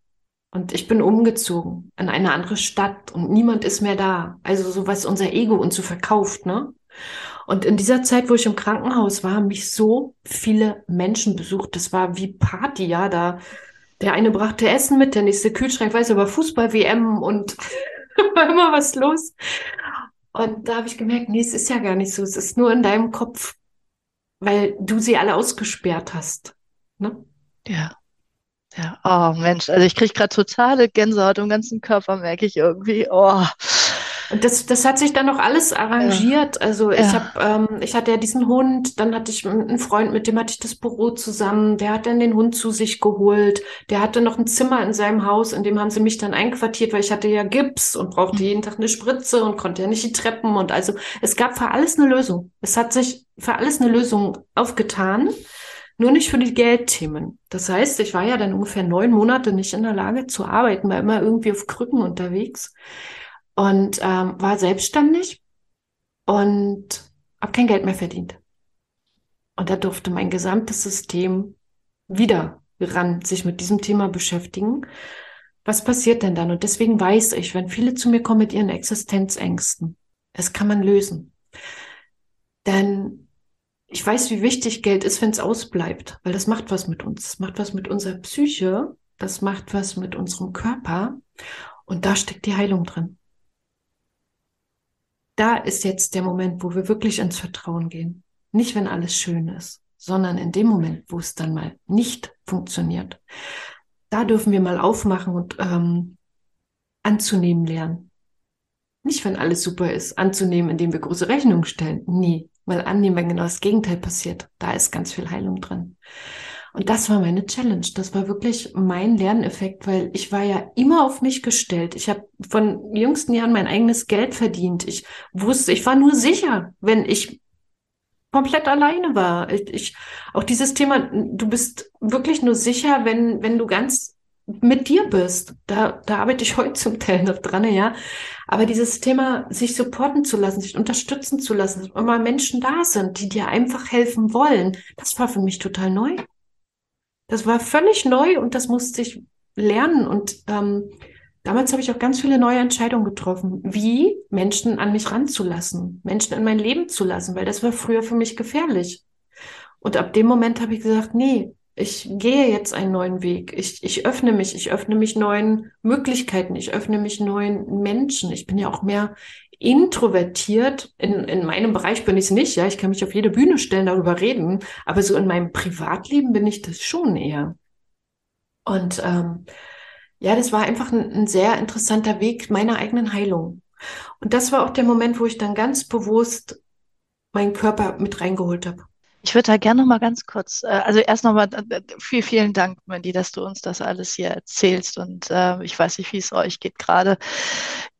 Und ich bin umgezogen in eine andere Stadt und niemand ist mehr da. Also so was unser Ego uns so verkauft, ne? Und in dieser Zeit, wo ich im Krankenhaus war, haben mich so viele Menschen besucht. Das war wie Party, ja. Da der eine brachte Essen mit, der nächste Kühlschrank, weiß aber Fußball-WM und [laughs] war immer was los. Und da habe ich gemerkt, nee, es ist ja gar nicht so. Es ist nur in deinem Kopf, weil du sie alle ausgesperrt hast. Ne? Ja. Ja, oh Mensch, also ich kriege gerade totale Gänsehaut im ganzen Körper, merke ich irgendwie. Oh. Das, das hat sich dann noch alles arrangiert. Ja. Also ich ja. habe, ähm, ich hatte ja diesen Hund, dann hatte ich einen Freund, mit dem hatte ich das Büro zusammen, der hat dann den Hund zu sich geholt. Der hatte noch ein Zimmer in seinem Haus, in dem haben sie mich dann einquartiert, weil ich hatte ja Gips und brauchte mhm. jeden Tag eine Spritze und konnte ja nicht die Treppen. Und also es gab für alles eine Lösung. Es hat sich für alles eine Lösung aufgetan. Nur nicht für die Geldthemen. Das heißt, ich war ja dann ungefähr neun Monate nicht in der Lage zu arbeiten, war immer irgendwie auf Krücken unterwegs und ähm, war selbstständig und habe kein Geld mehr verdient. Und da durfte mein gesamtes System wieder ran sich mit diesem Thema beschäftigen. Was passiert denn dann? Und deswegen weiß ich, wenn viele zu mir kommen mit ihren Existenzängsten, das kann man lösen. Denn ich weiß, wie wichtig Geld ist, wenn es ausbleibt, weil das macht was mit uns. Das macht was mit unserer Psyche, das macht was mit unserem Körper und da steckt die Heilung drin da ist jetzt der Moment, wo wir wirklich ins Vertrauen gehen. Nicht, wenn alles schön ist, sondern in dem Moment, wo es dann mal nicht funktioniert. Da dürfen wir mal aufmachen und ähm, anzunehmen lernen. Nicht, wenn alles super ist, anzunehmen, indem wir große Rechnungen stellen. Nee, mal annehmen, wenn genau das Gegenteil passiert. Da ist ganz viel Heilung drin. Und das war meine Challenge. Das war wirklich mein Lerneffekt, weil ich war ja immer auf mich gestellt. Ich habe von jüngsten Jahren mein eigenes Geld verdient. Ich wusste, ich war nur sicher, wenn ich komplett alleine war. Ich, ich, auch dieses Thema, du bist wirklich nur sicher, wenn, wenn du ganz mit dir bist. Da, da arbeite ich [laughs] heute zum Teil noch dran, ja. Aber dieses Thema, sich supporten zu lassen, sich unterstützen zu lassen, dass immer Menschen da sind, die dir einfach helfen wollen, das war für mich total neu. Das war völlig neu und das musste ich lernen. Und ähm, damals habe ich auch ganz viele neue Entscheidungen getroffen, wie Menschen an mich ranzulassen, Menschen in mein Leben zu lassen, weil das war früher für mich gefährlich. Und ab dem Moment habe ich gesagt, nee, ich gehe jetzt einen neuen Weg. Ich, ich öffne mich, ich öffne mich neuen Möglichkeiten, ich öffne mich neuen Menschen. Ich bin ja auch mehr introvertiert. In, in meinem Bereich bin ich es nicht, ja. Ich kann mich auf jede Bühne stellen, darüber reden. Aber so in meinem Privatleben bin ich das schon eher. Und ähm, ja, das war einfach ein, ein sehr interessanter Weg meiner eigenen Heilung. Und das war auch der Moment, wo ich dann ganz bewusst meinen Körper mit reingeholt habe. Ich würde da gerne noch mal ganz kurz, äh, also erst noch mal äh, vielen, vielen Dank, Mandy, dass du uns das alles hier erzählst. Und äh, ich weiß nicht, wie es euch geht gerade,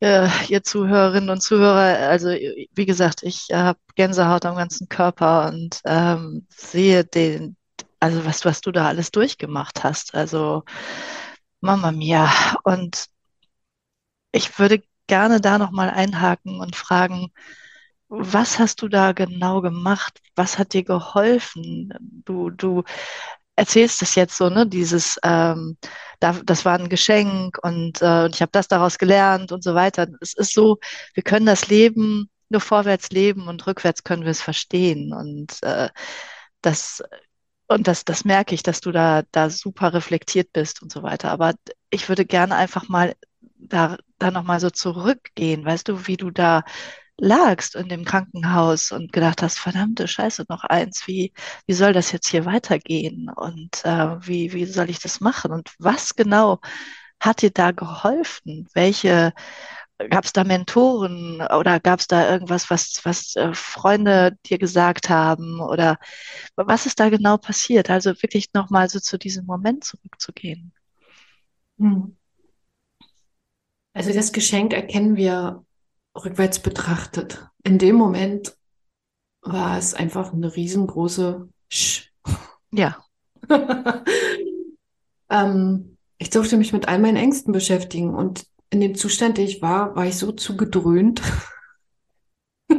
äh, ihr Zuhörerinnen und Zuhörer. Also wie gesagt, ich äh, habe Gänsehaut am ganzen Körper und ähm, sehe den, also was, was du da alles durchgemacht hast. Also Mama mia. Und ich würde gerne da noch mal einhaken und fragen, was hast du da genau gemacht? Was hat dir geholfen? Du, du erzählst es jetzt so, ne? Dieses, ähm, da, das war ein Geschenk und, äh, und ich habe das daraus gelernt und so weiter. Es ist so, wir können das Leben nur vorwärts leben und rückwärts können wir es verstehen. Und äh, das und das, das merke ich, dass du da, da super reflektiert bist und so weiter. Aber ich würde gerne einfach mal da, da nochmal so zurückgehen. Weißt du, wie du da lagst in dem Krankenhaus und gedacht hast, verdammte Scheiße, noch eins, wie, wie soll das jetzt hier weitergehen und äh, wie, wie soll ich das machen und was genau hat dir da geholfen? Welche, gab es da Mentoren oder gab es da irgendwas, was, was äh, Freunde dir gesagt haben oder was ist da genau passiert? Also wirklich nochmal so zu diesem Moment zurückzugehen. Hm. Also das Geschenk erkennen wir rückwärts betrachtet. In dem Moment war es einfach eine riesengroße Sch. Ja. [laughs] ähm, ich durfte mich mit all meinen Ängsten beschäftigen und in dem Zustand, der ich war, war ich so zugedröhnt. [laughs]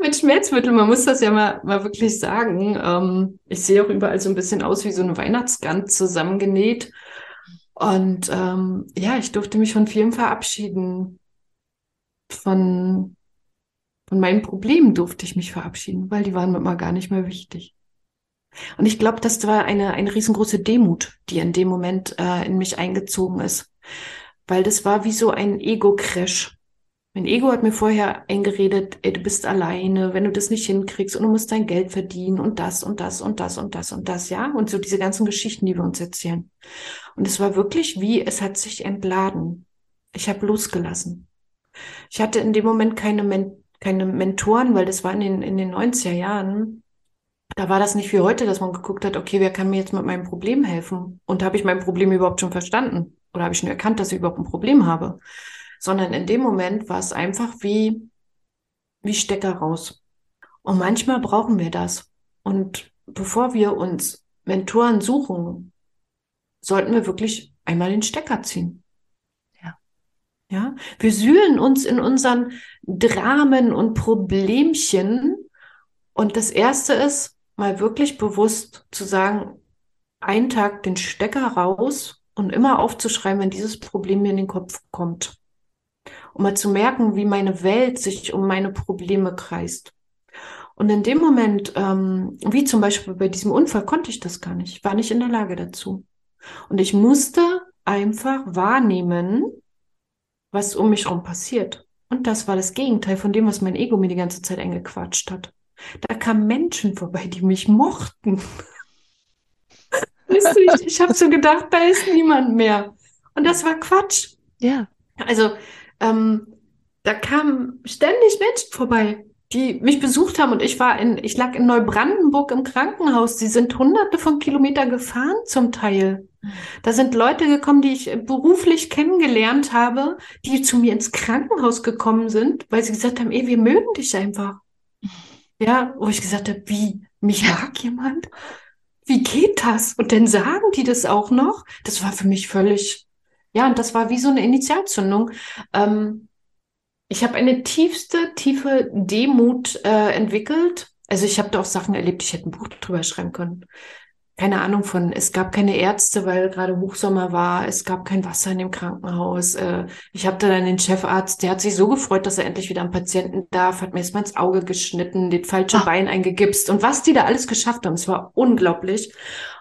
mit Schmerzmitteln, man muss das ja mal, mal wirklich sagen. Ähm, ich sehe auch überall so ein bisschen aus wie so eine Weihnachtsgans zusammengenäht. Und ähm, ja, ich durfte mich von vielen verabschieden von, von meinen Problemen durfte ich mich verabschieden, weil die waren mir mal gar nicht mehr wichtig. Und ich glaube, das war eine, eine riesengroße Demut, die in dem Moment äh, in mich eingezogen ist. Weil das war wie so ein Ego-Crash. Mein Ego hat mir vorher eingeredet, ey, du bist alleine, wenn du das nicht hinkriegst und du musst dein Geld verdienen und das und das und das und das und das, ja? Und so diese ganzen Geschichten, die wir uns erzählen. Und es war wirklich wie, es hat sich entladen. Ich habe losgelassen. Ich hatte in dem Moment keine, Men keine Mentoren, weil das war in den, in den 90er Jahren. Da war das nicht wie heute, dass man geguckt hat, okay, wer kann mir jetzt mit meinem Problem helfen? Und habe ich mein Problem überhaupt schon verstanden? Oder habe ich schon erkannt, dass ich überhaupt ein Problem habe? Sondern in dem Moment war es einfach wie, wie Stecker raus. Und manchmal brauchen wir das. Und bevor wir uns Mentoren suchen, sollten wir wirklich einmal den Stecker ziehen. Ja, wir sühlen uns in unseren Dramen und Problemchen. Und das erste ist, mal wirklich bewusst zu sagen, einen Tag den Stecker raus und immer aufzuschreiben, wenn dieses Problem mir in den Kopf kommt. Um mal zu merken, wie meine Welt sich um meine Probleme kreist. Und in dem Moment, ähm, wie zum Beispiel bei diesem Unfall, konnte ich das gar nicht, war nicht in der Lage dazu. Und ich musste einfach wahrnehmen, was um mich herum passiert. Und das war das Gegenteil von dem, was mein Ego mir die ganze Zeit eingequatscht hat. Da kamen Menschen vorbei, die mich mochten. weißt du, ich, ich habe so gedacht, da ist niemand mehr. Und das war Quatsch. Ja. Also, ähm, da kamen ständig Menschen vorbei, die mich besucht haben und ich war in, ich lag in Neubrandenburg im Krankenhaus. Sie sind hunderte von Kilometern gefahren zum Teil. Da sind Leute gekommen, die ich beruflich kennengelernt habe, die zu mir ins Krankenhaus gekommen sind, weil sie gesagt haben, ey, wir mögen dich einfach. Ja, wo ich gesagt habe, wie, mich mag jemand? Wie geht das? Und dann sagen die das auch noch. Das war für mich völlig, ja, und das war wie so eine Initialzündung. Ähm, ich habe eine tiefste, tiefe Demut äh, entwickelt. Also ich habe da auch Sachen erlebt, ich hätte ein Buch drüber schreiben können. Keine Ahnung von, es gab keine Ärzte, weil gerade Hochsommer war, es gab kein Wasser in dem Krankenhaus. Äh, ich habe dann den Chefarzt, der hat sich so gefreut, dass er endlich wieder am Patienten darf, hat mir erstmal ins Auge geschnitten, den falschen Ach. Bein eingegipst und was die da alles geschafft haben, es war unglaublich.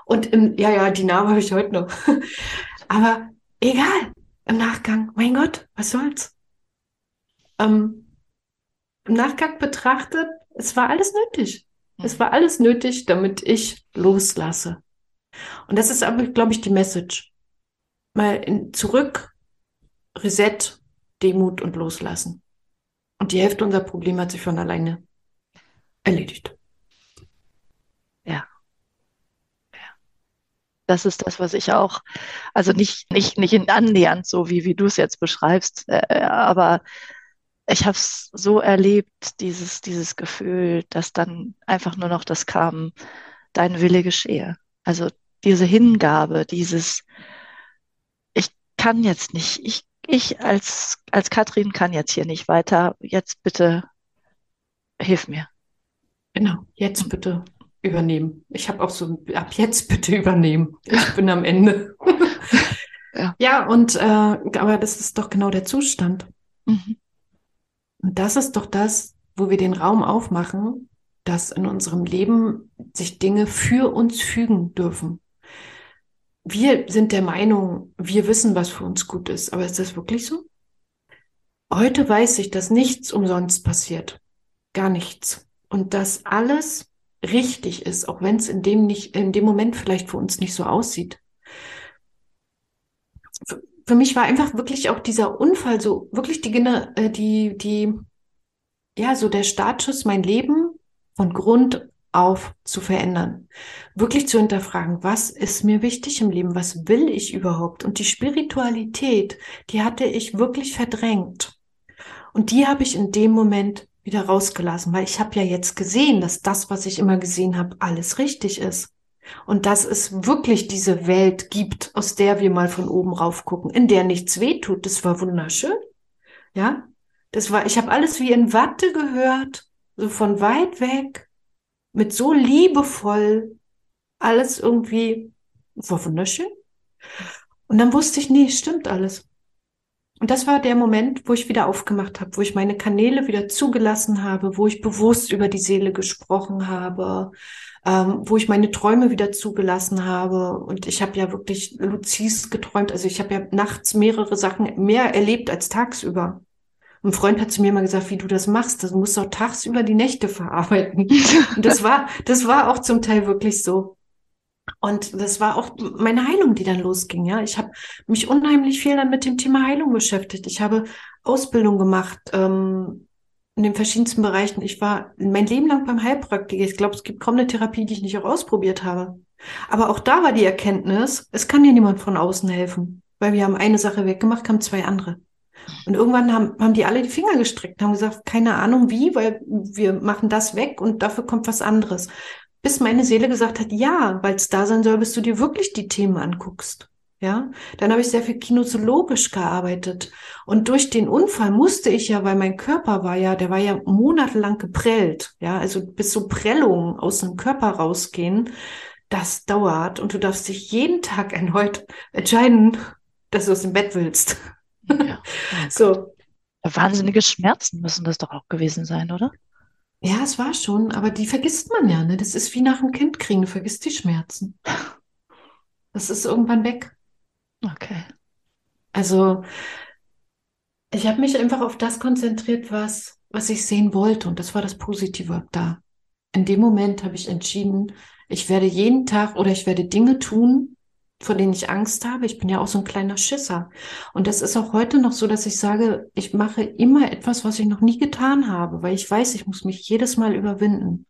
Und im, ja, ja, die Narbe habe ich heute noch. [laughs] Aber egal, im Nachgang, mein Gott, was soll's? Ähm, Im Nachgang betrachtet, es war alles nötig. Es war alles nötig, damit ich loslasse. Und das ist aber, glaube ich, die Message. Mal in, zurück, Reset, Demut und Loslassen. Und die Hälfte unserer Probleme hat sich von alleine erledigt. Ja. ja. Das ist das, was ich auch, also nicht, nicht, nicht in annähernd so, wie, wie du es jetzt beschreibst, äh, aber ich habe es so erlebt, dieses, dieses Gefühl, dass dann einfach nur noch das kam, dein Wille geschehe. Also diese Hingabe, dieses, ich kann jetzt nicht, ich, ich als, als Katrin kann jetzt hier nicht weiter, jetzt bitte hilf mir. Genau, jetzt bitte übernehmen. Ich habe auch so, ab jetzt bitte übernehmen. Ich bin am Ende. [laughs] ja. ja, und äh, aber das ist doch genau der Zustand. Mhm. Und das ist doch das, wo wir den Raum aufmachen, dass in unserem Leben sich Dinge für uns fügen dürfen. Wir sind der Meinung, wir wissen, was für uns gut ist. Aber ist das wirklich so? Heute weiß ich, dass nichts umsonst passiert. Gar nichts. Und dass alles richtig ist, auch wenn es in dem nicht, in dem Moment vielleicht für uns nicht so aussieht. Für mich war einfach wirklich auch dieser Unfall so wirklich die, äh, die, die, ja, so der Startschuss, mein Leben von Grund auf zu verändern. Wirklich zu hinterfragen, was ist mir wichtig im Leben? Was will ich überhaupt? Und die Spiritualität, die hatte ich wirklich verdrängt. Und die habe ich in dem Moment wieder rausgelassen, weil ich habe ja jetzt gesehen, dass das, was ich immer gesehen habe, alles richtig ist. Und dass es wirklich diese Welt gibt, aus der wir mal von oben rauf gucken, in der nichts wehtut. Das war wunderschön. Ja, das war, ich habe alles wie in Watte gehört, so von weit weg, mit so liebevoll, alles irgendwie, war wunderschön. Und dann wusste ich, nee, stimmt alles. Und das war der Moment, wo ich wieder aufgemacht habe, wo ich meine Kanäle wieder zugelassen habe, wo ich bewusst über die Seele gesprochen habe, ähm, wo ich meine Träume wieder zugelassen habe. Und ich habe ja wirklich Lucis geträumt. Also ich habe ja nachts mehrere Sachen mehr erlebt als tagsüber. Ein Freund hat zu mir mal gesagt, wie du das machst, das musst du auch tagsüber die Nächte verarbeiten. Und das war, das war auch zum Teil wirklich so. Und das war auch meine Heilung, die dann losging. Ja, ich habe mich unheimlich viel dann mit dem Thema Heilung beschäftigt. Ich habe Ausbildung gemacht ähm, in den verschiedensten Bereichen. Ich war mein Leben lang beim Heilpraktiker. Ich glaube, es gibt kaum eine Therapie, die ich nicht auch ausprobiert habe. Aber auch da war die Erkenntnis, es kann dir niemand von außen helfen, weil wir haben eine Sache weggemacht, kamen zwei andere. Und irgendwann haben, haben die alle die Finger gestreckt, haben gesagt, keine Ahnung wie, weil wir machen das weg und dafür kommt was anderes. Bis meine Seele gesagt hat, ja, weil es da sein soll, bis du dir wirklich die Themen anguckst. Ja, dann habe ich sehr viel kinesiologisch gearbeitet. Und durch den Unfall musste ich ja, weil mein Körper war ja, der war ja monatelang geprellt. Ja, also bis so Prellungen aus dem Körper rausgehen, das dauert. Und du darfst dich jeden Tag erneut entscheiden, dass du aus dem Bett willst. Ja. [laughs] so. Wahnsinnige Schmerzen müssen das doch auch gewesen sein, oder? Ja, es war schon, aber die vergisst man ja. Ne? Das ist wie nach einem Kind kriegen, du vergisst die Schmerzen. [laughs] Das ist irgendwann weg. Okay. Also, ich habe mich einfach auf das konzentriert, was, was ich sehen wollte. Und das war das Positive da. In dem Moment habe ich entschieden, ich werde jeden Tag oder ich werde Dinge tun, vor denen ich Angst habe. Ich bin ja auch so ein kleiner Schisser. Und das ist auch heute noch so, dass ich sage, ich mache immer etwas, was ich noch nie getan habe, weil ich weiß, ich muss mich jedes Mal überwinden.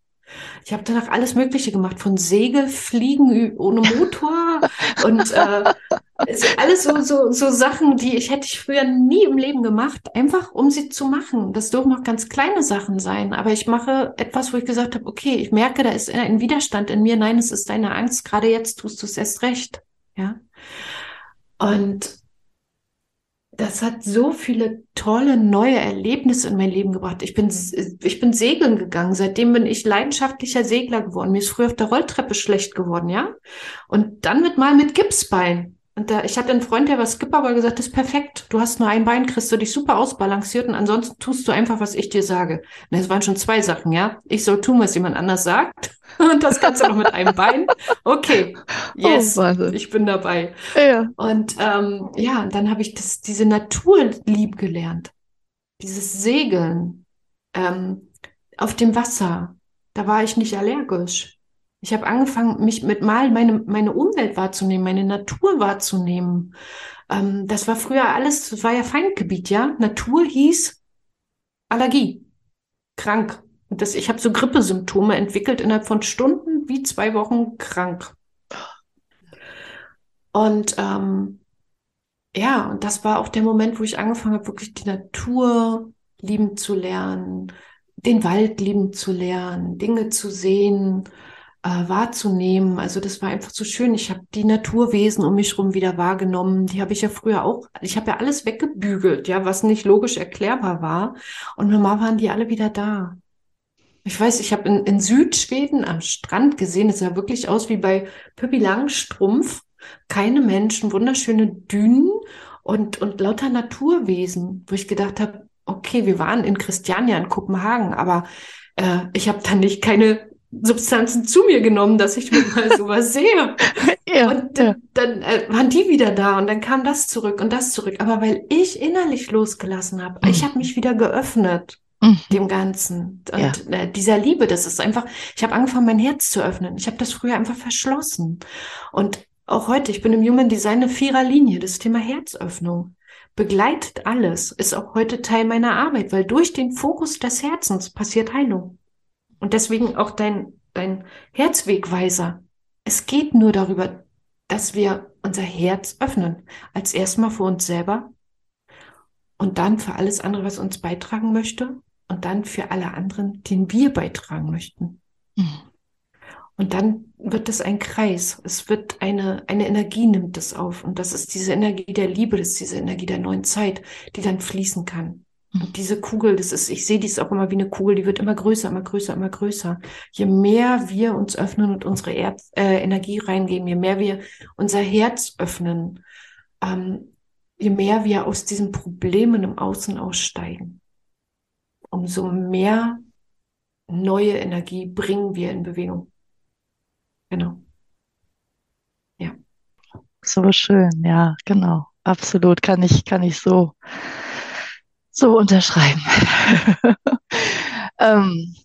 Ich habe danach alles Mögliche gemacht, von Segelfliegen ohne Motor [laughs] und äh, alles so, so, so Sachen, die ich hätte ich früher nie im Leben gemacht, einfach um sie zu machen. Das dürfen auch ganz kleine Sachen sein, aber ich mache etwas, wo ich gesagt habe, okay, ich merke, da ist ein Widerstand in mir. Nein, es ist deine Angst. Gerade jetzt tust du es erst recht. Ja. Und das hat so viele tolle neue Erlebnisse in mein Leben gebracht. Ich bin, ich bin segeln gegangen. Seitdem bin ich leidenschaftlicher Segler geworden. Mir ist früher auf der Rolltreppe schlecht geworden, ja. Und dann mit mal mit Gipsbein. Und da, ich hatte einen Freund, der war Skipper, aber gesagt, das ist perfekt. Du hast nur ein Bein, kriegst du dich super ausbalanciert und ansonsten tust du einfach, was ich dir sage. Und es waren schon zwei Sachen, ja. Ich soll tun, was jemand anders sagt. [laughs] Und das Ganze noch mit einem Bein. Okay, yes, oh, ich bin dabei. Ja. Und ähm, ja, und dann habe ich das, diese Natur lieb gelernt. Dieses Segeln ähm, auf dem Wasser. Da war ich nicht allergisch. Ich habe angefangen, mich mit mal meine, meine Umwelt wahrzunehmen, meine Natur wahrzunehmen. Ähm, das war früher alles, das war ja Feindgebiet, ja. Natur hieß Allergie, krank. Und das, ich habe so Grippesymptome entwickelt innerhalb von Stunden, wie zwei Wochen krank. Und ähm, ja, und das war auch der Moment, wo ich angefangen habe, wirklich die Natur lieben zu lernen, den Wald lieben zu lernen, Dinge zu sehen äh, wahrzunehmen. Also das war einfach so schön. Ich habe die Naturwesen um mich herum wieder wahrgenommen. Die habe ich ja früher auch. Ich habe ja alles weggebügelt, ja, was nicht logisch erklärbar war. Und normal waren die alle wieder da. Ich weiß, ich habe in, in Südschweden am Strand gesehen, es sah wirklich aus wie bei Pippi Langstrumpf. Keine Menschen, wunderschöne Dünen und, und lauter Naturwesen, wo ich gedacht habe, okay, wir waren in Christiania in Kopenhagen, aber äh, ich habe dann nicht keine Substanzen zu mir genommen, dass ich [laughs] mal sowas sehe. ja, und ja. dann äh, waren die wieder da und dann kam das zurück und das zurück. Aber weil ich innerlich losgelassen habe, mhm. ich habe mich wieder geöffnet mhm. dem Ganzen. Und ja. äh, dieser Liebe, das ist einfach, ich habe angefangen, mein Herz zu öffnen. Ich habe das früher einfach verschlossen. Und auch heute, ich bin im Human Design eine Viererlinie, das Thema Herzöffnung begleitet alles, ist auch heute Teil meiner Arbeit, weil durch den Fokus des Herzens passiert Heilung. Und deswegen auch dein, dein Herzwegweiser. Es geht nur darüber, dass wir unser Herz öffnen. Als erstmal für uns selber und dann für alles andere, was uns beitragen möchte und dann für alle anderen, den wir beitragen möchten. Mhm. Und dann wird es ein Kreis. Es wird eine, eine Energie nimmt es auf. Und das ist diese Energie der Liebe, das ist diese Energie der neuen Zeit, die dann fließen kann. Und diese Kugel, das ist, ich sehe dies auch immer wie eine Kugel, die wird immer größer, immer größer, immer größer. Je mehr wir uns öffnen und unsere er äh, Energie reingeben, je mehr wir unser Herz öffnen, ähm, je mehr wir aus diesen Problemen im Außen aussteigen, umso mehr neue Energie bringen wir in Bewegung. Genau. Ja. So schön, ja, genau. Absolut, kann ich, kann ich so so unterschreiben. [laughs] ähm,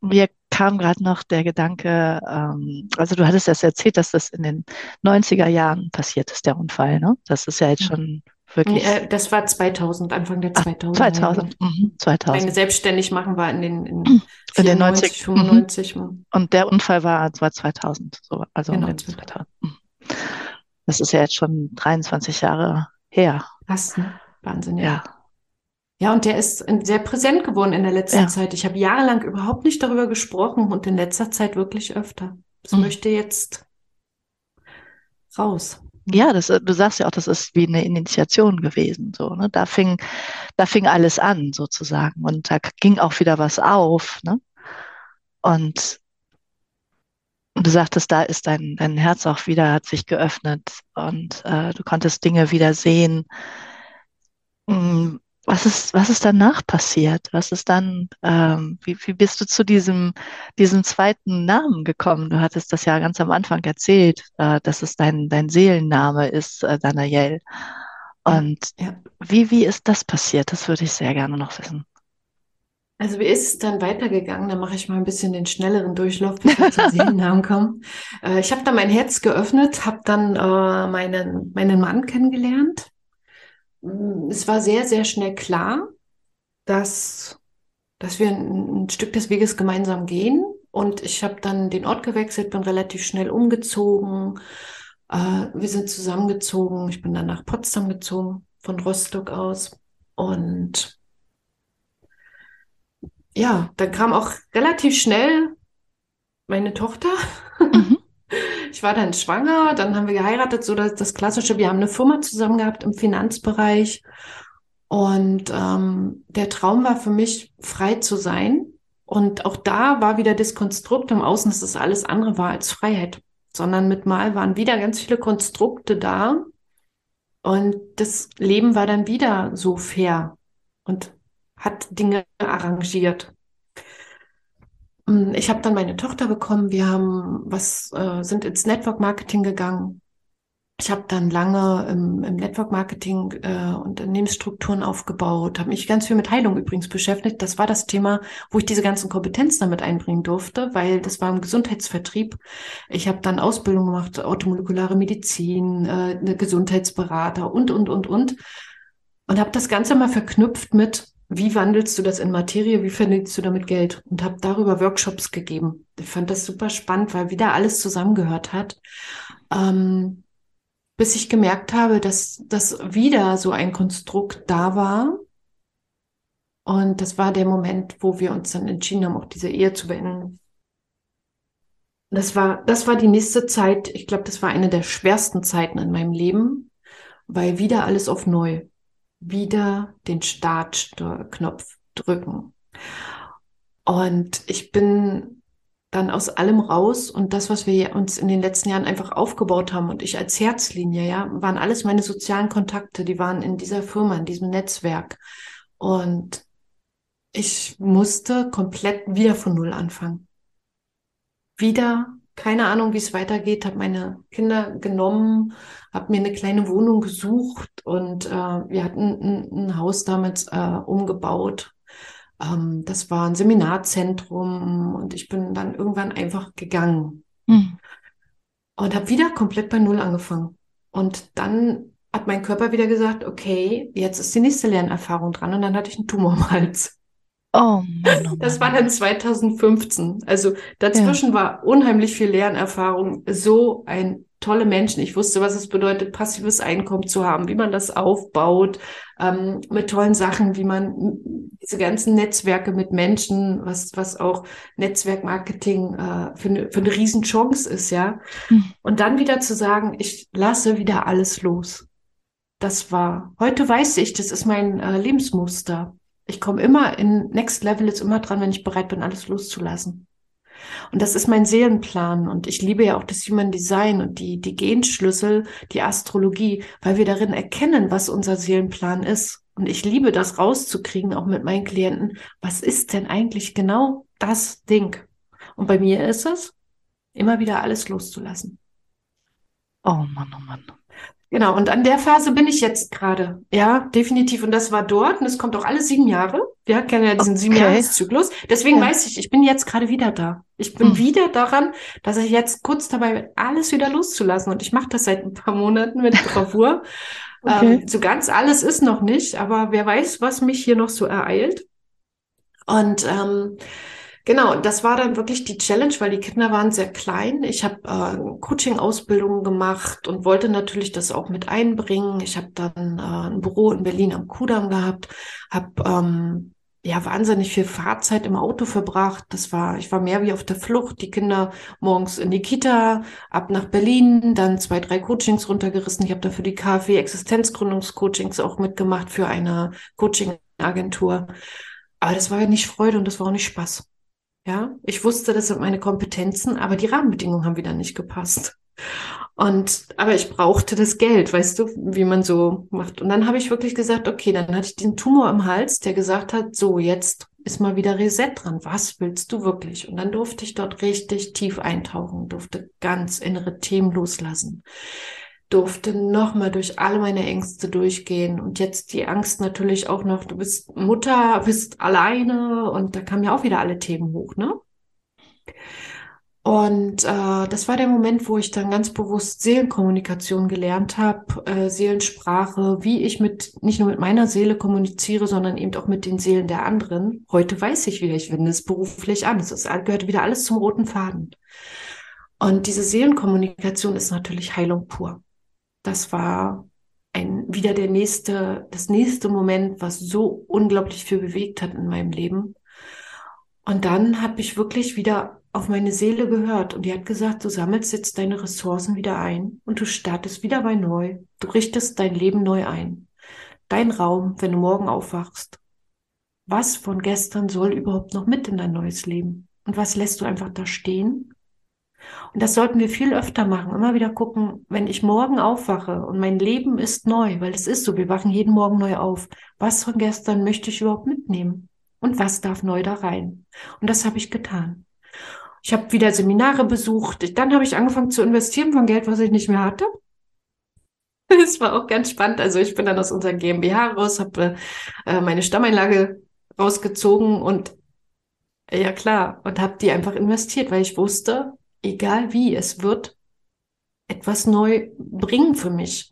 mir kam gerade noch der Gedanke, ähm, also du hattest das erzählt, dass das in den 90er Jahren passiert ist, der Unfall, ne? Das ist ja jetzt schon wirklich. Äh, das war 2000, Anfang der 2000. Ach, 2000, mhm, 2000. Meine selbstständig machen war in den, in, in den 90, 95. Mhm. Und der Unfall war, war 2000, so, also genau, 2000. Mhm. Das ist ja jetzt schon 23 Jahre her. Krass, ne? Wahnsinn, ja. ja. Ja, und der ist sehr präsent geworden in der letzten ja. Zeit. Ich habe jahrelang überhaupt nicht darüber gesprochen und in letzter Zeit wirklich öfter. Das mhm. möchte jetzt raus. Ja, das, du sagst ja auch, das ist wie eine Initiation gewesen. So, ne? Da fing, da fing alles an, sozusagen. Und da ging auch wieder was auf. Ne? Und du sagtest, da ist dein, dein Herz auch wieder, hat sich geöffnet und äh, du konntest Dinge wieder sehen, hm, was ist, was ist danach passiert? Was ist dann, ähm, wie, wie bist du zu diesem, diesem zweiten Namen gekommen? Du hattest das ja ganz am Anfang erzählt, äh, dass es dein, dein Seelenname ist, äh, Daniel. Und ja. wie, wie ist das passiert? Das würde ich sehr gerne noch wissen. Also wie ist es dann weitergegangen? Da mache ich mal ein bisschen den schnelleren Durchlauf, bis wir zum [laughs] Seelennamen kommen. Äh, ich habe dann mein Herz geöffnet, habe dann äh, meinen, meinen Mann kennengelernt es war sehr, sehr schnell klar, dass, dass wir ein, ein Stück des Weges gemeinsam gehen. Und ich habe dann den Ort gewechselt, bin relativ schnell umgezogen. Äh, wir sind zusammengezogen. Ich bin dann nach Potsdam gezogen, von Rostock aus. Und ja, dann kam auch relativ schnell meine Tochter. Mhm. Ich war dann schwanger, dann haben wir geheiratet, so das, das klassische, wir haben eine Firma zusammen gehabt im Finanzbereich. Und ähm, der Traum war für mich, frei zu sein. Und auch da war wieder das Konstrukt im Außen, dass das alles andere war als Freiheit. Sondern mit Mal waren wieder ganz viele Konstrukte da. Und das Leben war dann wieder so fair und hat Dinge arrangiert. Ich habe dann meine Tochter bekommen. Wir haben was äh, sind ins Network Marketing gegangen. Ich habe dann lange im, im Network Marketing äh, Unternehmensstrukturen aufgebaut, habe mich ganz viel mit Heilung übrigens beschäftigt. Das war das Thema, wo ich diese ganzen Kompetenzen damit einbringen durfte, weil das war im Gesundheitsvertrieb. Ich habe dann Ausbildung gemacht, automolekulare Medizin, äh, Gesundheitsberater und und und und und habe das Ganze mal verknüpft mit wie wandelst du das in Materie, wie verdienst du damit Geld? Und habe darüber Workshops gegeben. Ich fand das super spannend, weil wieder alles zusammengehört hat. Ähm, bis ich gemerkt habe, dass das wieder so ein Konstrukt da war. Und das war der Moment, wo wir uns dann entschieden haben, auch diese Ehe zu beenden. Das war, das war die nächste Zeit. Ich glaube, das war eine der schwersten Zeiten in meinem Leben, weil wieder alles auf neu wieder den Startknopf drücken. Und ich bin dann aus allem raus und das, was wir uns in den letzten Jahren einfach aufgebaut haben und ich als Herzlinie, ja, waren alles meine sozialen Kontakte, die waren in dieser Firma, in diesem Netzwerk. Und ich musste komplett wieder von Null anfangen. Wieder keine Ahnung, wie es weitergeht, habe meine Kinder genommen, habe mir eine kleine Wohnung gesucht und äh, wir hatten ein, ein Haus damit äh, umgebaut. Ähm, das war ein Seminarzentrum und ich bin dann irgendwann einfach gegangen mhm. und habe wieder komplett bei Null angefangen. Und dann hat mein Körper wieder gesagt, okay, jetzt ist die nächste Lernerfahrung dran und dann hatte ich einen Tumor im Hals. Oh Mann, oh Mann. Das war dann 2015. Also dazwischen ja. war unheimlich viel Lernerfahrung. So ein tolle Menschen. Ich wusste, was es bedeutet, passives Einkommen zu haben, wie man das aufbaut, ähm, mit tollen Sachen, wie man diese ganzen Netzwerke mit Menschen, was, was auch Netzwerkmarketing äh, für, eine, für eine Riesenchance ist, ja. Mhm. Und dann wieder zu sagen, ich lasse wieder alles los. Das war, heute weiß ich, das ist mein äh, Lebensmuster. Ich komme immer in Next Level ist immer dran, wenn ich bereit bin, alles loszulassen. Und das ist mein Seelenplan. Und ich liebe ja auch das Human Design und die, die Genschlüssel, die Astrologie, weil wir darin erkennen, was unser Seelenplan ist. Und ich liebe das rauszukriegen, auch mit meinen Klienten. Was ist denn eigentlich genau das Ding? Und bei mir ist es, immer wieder alles loszulassen. Oh Mann, oh Mann. Genau, und an der Phase bin ich jetzt gerade. Ja, definitiv. Und das war dort und es kommt auch alle sieben Jahre. Wir kennen ja diesen okay. sieben Jahreszyklus. Deswegen ja. weiß ich, ich bin jetzt gerade wieder da. Ich bin hm. wieder daran, dass ich jetzt kurz dabei bin, alles wieder loszulassen. Und ich mache das seit ein paar Monaten mit Bravour. [laughs] okay. ähm, so ganz alles ist noch nicht, aber wer weiß, was mich hier noch so ereilt. Und ähm, Genau, das war dann wirklich die Challenge, weil die Kinder waren sehr klein. Ich habe äh, Coaching-Ausbildungen gemacht und wollte natürlich das auch mit einbringen. Ich habe dann äh, ein Büro in Berlin am Kudamm gehabt, habe ähm, ja wahnsinnig viel Fahrzeit im Auto verbracht. Das war, ich war mehr wie auf der Flucht. Die Kinder morgens in die Kita, ab nach Berlin, dann zwei, drei Coachings runtergerissen. Ich habe dafür die KfW Existenzgründungscoachings auch mitgemacht für eine Coaching-Agentur. Aber das war ja nicht Freude und das war auch nicht Spaß. Ja, ich wusste, das sind meine Kompetenzen, aber die Rahmenbedingungen haben wieder nicht gepasst. Und, aber ich brauchte das Geld, weißt du, wie man so macht. Und dann habe ich wirklich gesagt, okay, dann hatte ich den Tumor im Hals, der gesagt hat, so, jetzt ist mal wieder Reset dran. Was willst du wirklich? Und dann durfte ich dort richtig tief eintauchen, durfte ganz innere Themen loslassen durfte nochmal durch alle meine Ängste durchgehen. Und jetzt die Angst natürlich auch noch, du bist Mutter, bist alleine und da kamen ja auch wieder alle Themen hoch, ne? Und äh, das war der Moment, wo ich dann ganz bewusst Seelenkommunikation gelernt habe, äh, Seelensprache, wie ich mit nicht nur mit meiner Seele kommuniziere, sondern eben auch mit den Seelen der anderen. Heute weiß ich wieder, ich wende es beruflich an. Es ist, gehört wieder alles zum roten Faden. Und diese Seelenkommunikation ist natürlich Heilung pur das war ein, wieder der nächste, das nächste Moment, was so unglaublich viel bewegt hat in meinem Leben. Und dann habe ich wirklich wieder auf meine Seele gehört und die hat gesagt, du sammelst jetzt deine Ressourcen wieder ein und du startest wieder bei neu. Du richtest dein Leben neu ein. Dein Raum, wenn du morgen aufwachst. Was von gestern soll überhaupt noch mit in dein neues Leben? Und was lässt du einfach da stehen? Und das sollten wir viel öfter machen. Immer wieder gucken, wenn ich morgen aufwache und mein Leben ist neu, weil es ist so, wir wachen jeden Morgen neu auf. Was von gestern möchte ich überhaupt mitnehmen? Und was darf neu da rein? Und das habe ich getan. Ich habe wieder Seminare besucht. Dann habe ich angefangen zu investieren von Geld, was ich nicht mehr hatte. [laughs] Das war auch ganz spannend. Also ich bin dann aus unserer GmbH raus, habe äh, meine Stammeinlage rausgezogen und ja klar, und habe die einfach investiert, weil ich wusste, egal wie, es wird etwas neu bringen für mich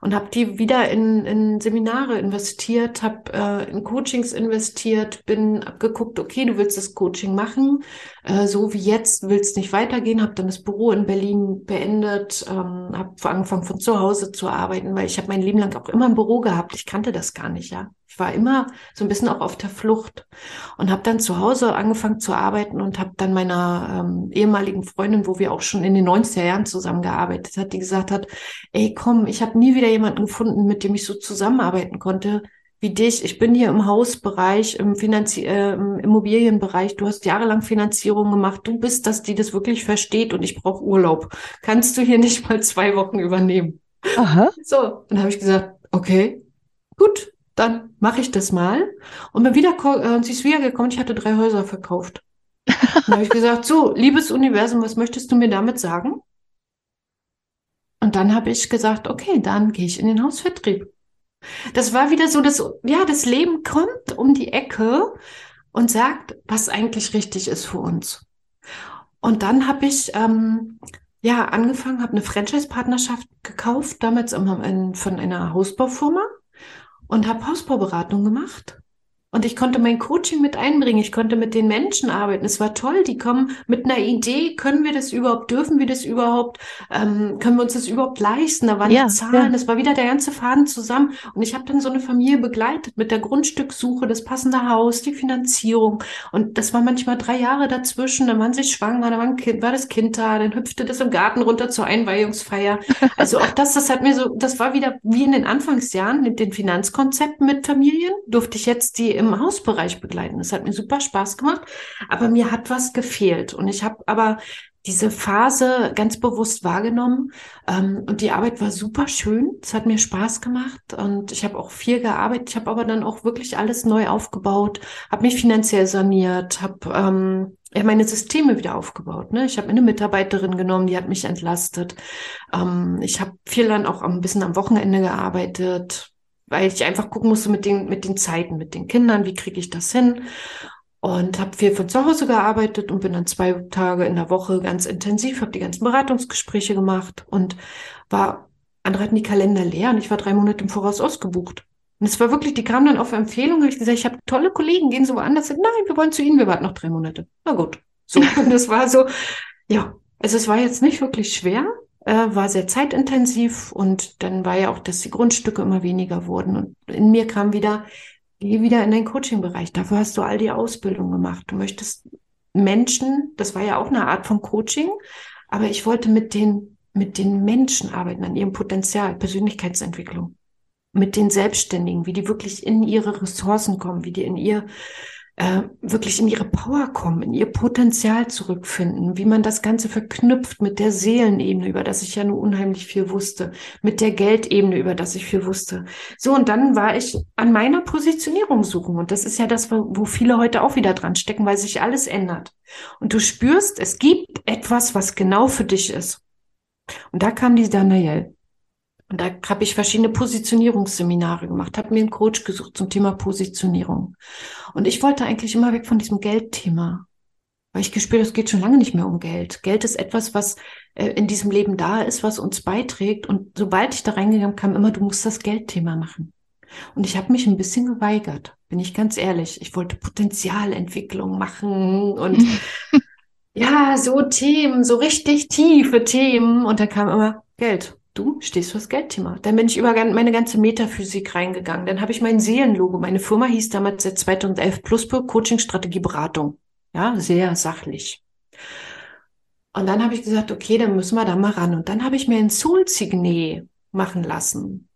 und habe die wieder in, in Seminare investiert, habe äh, in Coachings investiert, bin abgeguckt, okay, du willst das Coaching machen, äh, so wie jetzt willst nicht weitergehen, habe dann das Büro in Berlin beendet, ähm, habe angefangen von zu Hause zu arbeiten, weil ich habe mein Leben lang auch immer ein Büro gehabt. Ich kannte das gar nicht, ja. Ich war immer so ein bisschen auch auf der Flucht und habe dann zu Hause angefangen zu arbeiten und habe dann meiner ähm, ehemaligen Freundin, wo wir auch schon in den 90er Jahren zusammengearbeitet hat, die gesagt hat, ey komm, ich habe nie wieder jemanden gefunden, mit dem ich so zusammenarbeiten konnte wie dich. Ich bin hier im Hausbereich, im, Finanzi äh, im Immobilienbereich. Du hast jahrelang Finanzierung gemacht. Du bist das, die das wirklich versteht und ich brauche Urlaub. Kannst du hier nicht mal zwei Wochen übernehmen? Aha. So, dann habe ich gesagt, okay, gut, dann mache ich das mal. Und bin wieder, äh, sie ist wiedergekommen, ich hatte drei Häuser verkauft. [laughs] dann habe ich gesagt, so, liebes Universum, was möchtest du mir damit sagen? Und dann habe ich gesagt, okay, dann gehe ich in den Hausvertrieb. Das war wieder so, dass, ja, das Leben kommt um die Ecke und sagt, was eigentlich richtig ist für uns. Und dann habe ich ähm, ja angefangen, habe eine Franchise-Partnerschaft gekauft, damals in, von einer Hausbaufirma und habe Hausbauberatung gemacht. Und ich konnte mein Coaching mit einbringen. Ich konnte mit den Menschen arbeiten. Es war toll. Die kommen mit einer Idee. Können wir das überhaupt? Dürfen wir das überhaupt? Ähm, können wir uns das überhaupt leisten? Da waren ja, die Zahlen. Ja. Das war wieder der ganze Faden zusammen. Und ich habe dann so eine Familie begleitet mit der Grundstückssuche, das passende Haus, die Finanzierung. Und das war manchmal drei Jahre dazwischen. Dann waren sie schwanger, dann war, ein kind, war das Kind da, dann hüpfte das im Garten runter zur Einweihungsfeier. [laughs] Also auch das, das hat mir so, das war wieder wie in den Anfangsjahren mit den Finanzkonzepten mit Familien. Durfte ich jetzt die im Hausbereich begleiten. Das hat mir super Spaß gemacht, aber mir hat was gefehlt. Und ich habe aber diese Phase ganz bewusst wahrgenommen ähm, und die Arbeit war super schön. Es hat mir Spaß gemacht und ich habe auch viel gearbeitet. Ich habe aber dann auch wirklich alles neu aufgebaut, habe mich finanziell saniert, habe ähm, ja, meine Systeme wieder aufgebaut. Ne? Ich habe eine Mitarbeiterin genommen, die hat mich entlastet. Ähm, ich habe viel dann auch ein bisschen am Wochenende gearbeitet, weil ich einfach gucken musste mit den, mit den Zeiten, mit den Kindern, wie kriege ich das hin. Und habe viel von zu Hause gearbeitet und bin dann zwei Tage in der Woche ganz intensiv, habe die ganzen Beratungsgespräche gemacht und war, andere hatten die Kalender leer und ich war drei Monate im Voraus ausgebucht. Und es war wirklich, die kamen dann auf Empfehlung, habe ich gesagt, ich habe tolle Kollegen, gehen so woanders hin. Nein, wir wollen zu Ihnen, wir warten noch drei Monate. Na gut. So, [laughs] und das war so, ja, also es war jetzt nicht wirklich schwer, äh, war sehr zeitintensiv und dann war ja auch, dass die Grundstücke immer weniger wurden. Und in mir kam wieder, geh wieder in den Coaching-Bereich. Dafür hast du all die Ausbildung gemacht. Du möchtest Menschen, das war ja auch eine Art von Coaching, aber ich wollte mit den, mit den Menschen arbeiten, an ihrem Potenzial, Persönlichkeitsentwicklung. Mit den Selbstständigen, wie die wirklich in ihre Ressourcen kommen, wie die in ihr äh, wirklich in ihre Power kommen, in ihr Potenzial zurückfinden, wie man das Ganze verknüpft mit der Seelenebene, über das ich ja nur unheimlich viel wusste, mit der Geldebene, über das ich viel wusste. So, und dann war ich an meiner Positionierung suchen. Und das ist ja das, wo viele heute auch wieder dran stecken, weil sich alles ändert. Und du spürst, es gibt etwas, was genau für dich ist. Und da kam die Danielle. Und da habe ich verschiedene Positionierungsseminare gemacht, habe mir einen Coach gesucht zum Thema Positionierung. Und ich wollte eigentlich immer weg von diesem Geldthema, weil ich gespürt, es geht schon lange nicht mehr um Geld. Geld ist etwas, was äh, in diesem Leben da ist, was uns beiträgt. Und sobald ich da reingegangen kam, immer, du musst das Geldthema machen. Und ich habe mich ein bisschen geweigert, bin ich ganz ehrlich. Ich wollte Potenzialentwicklung machen und [laughs] ja, so Themen, so richtig tiefe Themen. Und da kam immer Geld du stehst fürs Geldthema. Dann bin ich über meine ganze Metaphysik reingegangen. Dann habe ich mein Seelenlogo. Meine Firma hieß damals seit 2011 Pluspur Coaching Strategie Beratung. Ja, sehr sachlich. Und dann habe ich gesagt, okay, dann müssen wir da mal ran. Und dann habe ich mir ein Soul-Signet machen lassen.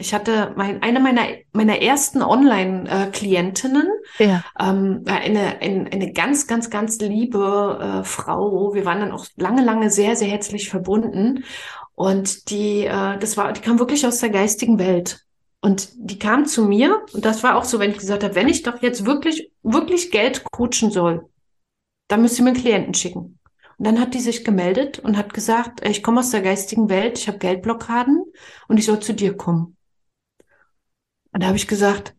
Ich hatte mein, eine meiner, meiner ersten Online-Klientinnen, ja. ähm, eine, eine, eine ganz, ganz, ganz liebe äh, Frau. Wir waren dann auch lange, lange sehr, sehr herzlich verbunden. Und die, äh, das war, die kam wirklich aus der geistigen Welt. Und die kam zu mir und das war auch so, wenn ich gesagt habe, wenn ich doch jetzt wirklich, wirklich Geld coachen soll, dann müsst ihr mir einen Klienten schicken. Und dann hat die sich gemeldet und hat gesagt, ich komme aus der geistigen Welt, ich habe Geldblockaden und ich soll zu dir kommen. Und da habe ich gesagt,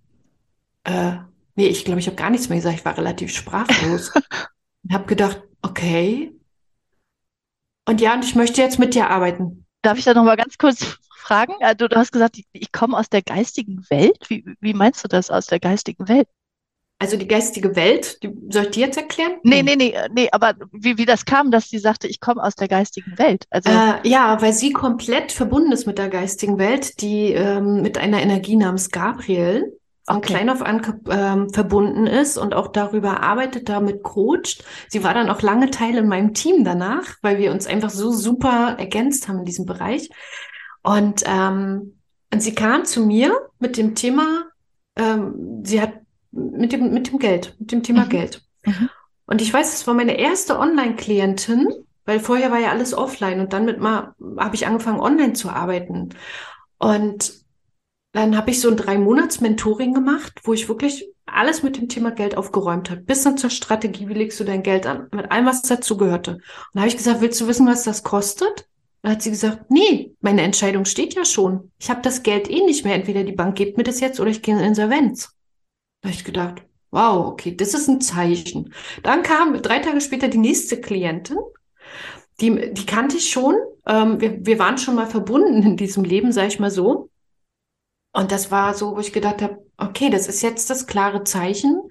äh, nee, ich glaube, ich habe gar nichts mehr gesagt. Ich war relativ sprachlos. [laughs] und habe gedacht, okay. Und ja, und ich möchte jetzt mit dir arbeiten. Darf ich da noch mal ganz kurz [laughs] fragen? Äh, du, hast gesagt, ich, ich komme aus der geistigen Welt. Wie, wie meinst du das aus der geistigen Welt? Also die geistige Welt, die, soll ich die jetzt erklären? Nee, nee, nee, nee, aber wie, wie das kam, dass sie sagte, ich komme aus der geistigen Welt. Also äh, ja, weil sie komplett verbunden ist mit der geistigen Welt, die ähm, mit einer Energie namens Gabriel von okay. klein auf an ähm, verbunden ist und auch darüber arbeitet, damit coacht. Sie war dann auch lange Teil in meinem Team danach, weil wir uns einfach so super ergänzt haben in diesem Bereich. Und, ähm, und sie kam zu mir mit dem Thema, ähm, sie hat mit dem, mit dem Geld, mit dem Thema mhm. Geld. Mhm. Und ich weiß, es war meine erste Online-Klientin, weil vorher war ja alles offline und dann mit mal habe ich angefangen, online zu arbeiten. Und dann habe ich so ein drei Monats Mentoring gemacht, wo ich wirklich alles mit dem Thema Geld aufgeräumt habe, bis dann zur Strategie, wie legst du dein Geld an, mit allem, was dazugehörte. Und da habe ich gesagt, willst du wissen, was das kostet? Dann hat sie gesagt, nee, meine Entscheidung steht ja schon. Ich habe das Geld eh nicht mehr. Entweder die Bank gibt mir das jetzt oder ich gehe in Insolvenz. Da habe ich gedacht, wow, okay, das ist ein Zeichen. Dann kam drei Tage später die nächste Klientin. Die, die kannte ich schon. Ähm, wir, wir waren schon mal verbunden in diesem Leben, sage ich mal so. Und das war so, wo ich gedacht habe, okay, das ist jetzt das klare Zeichen.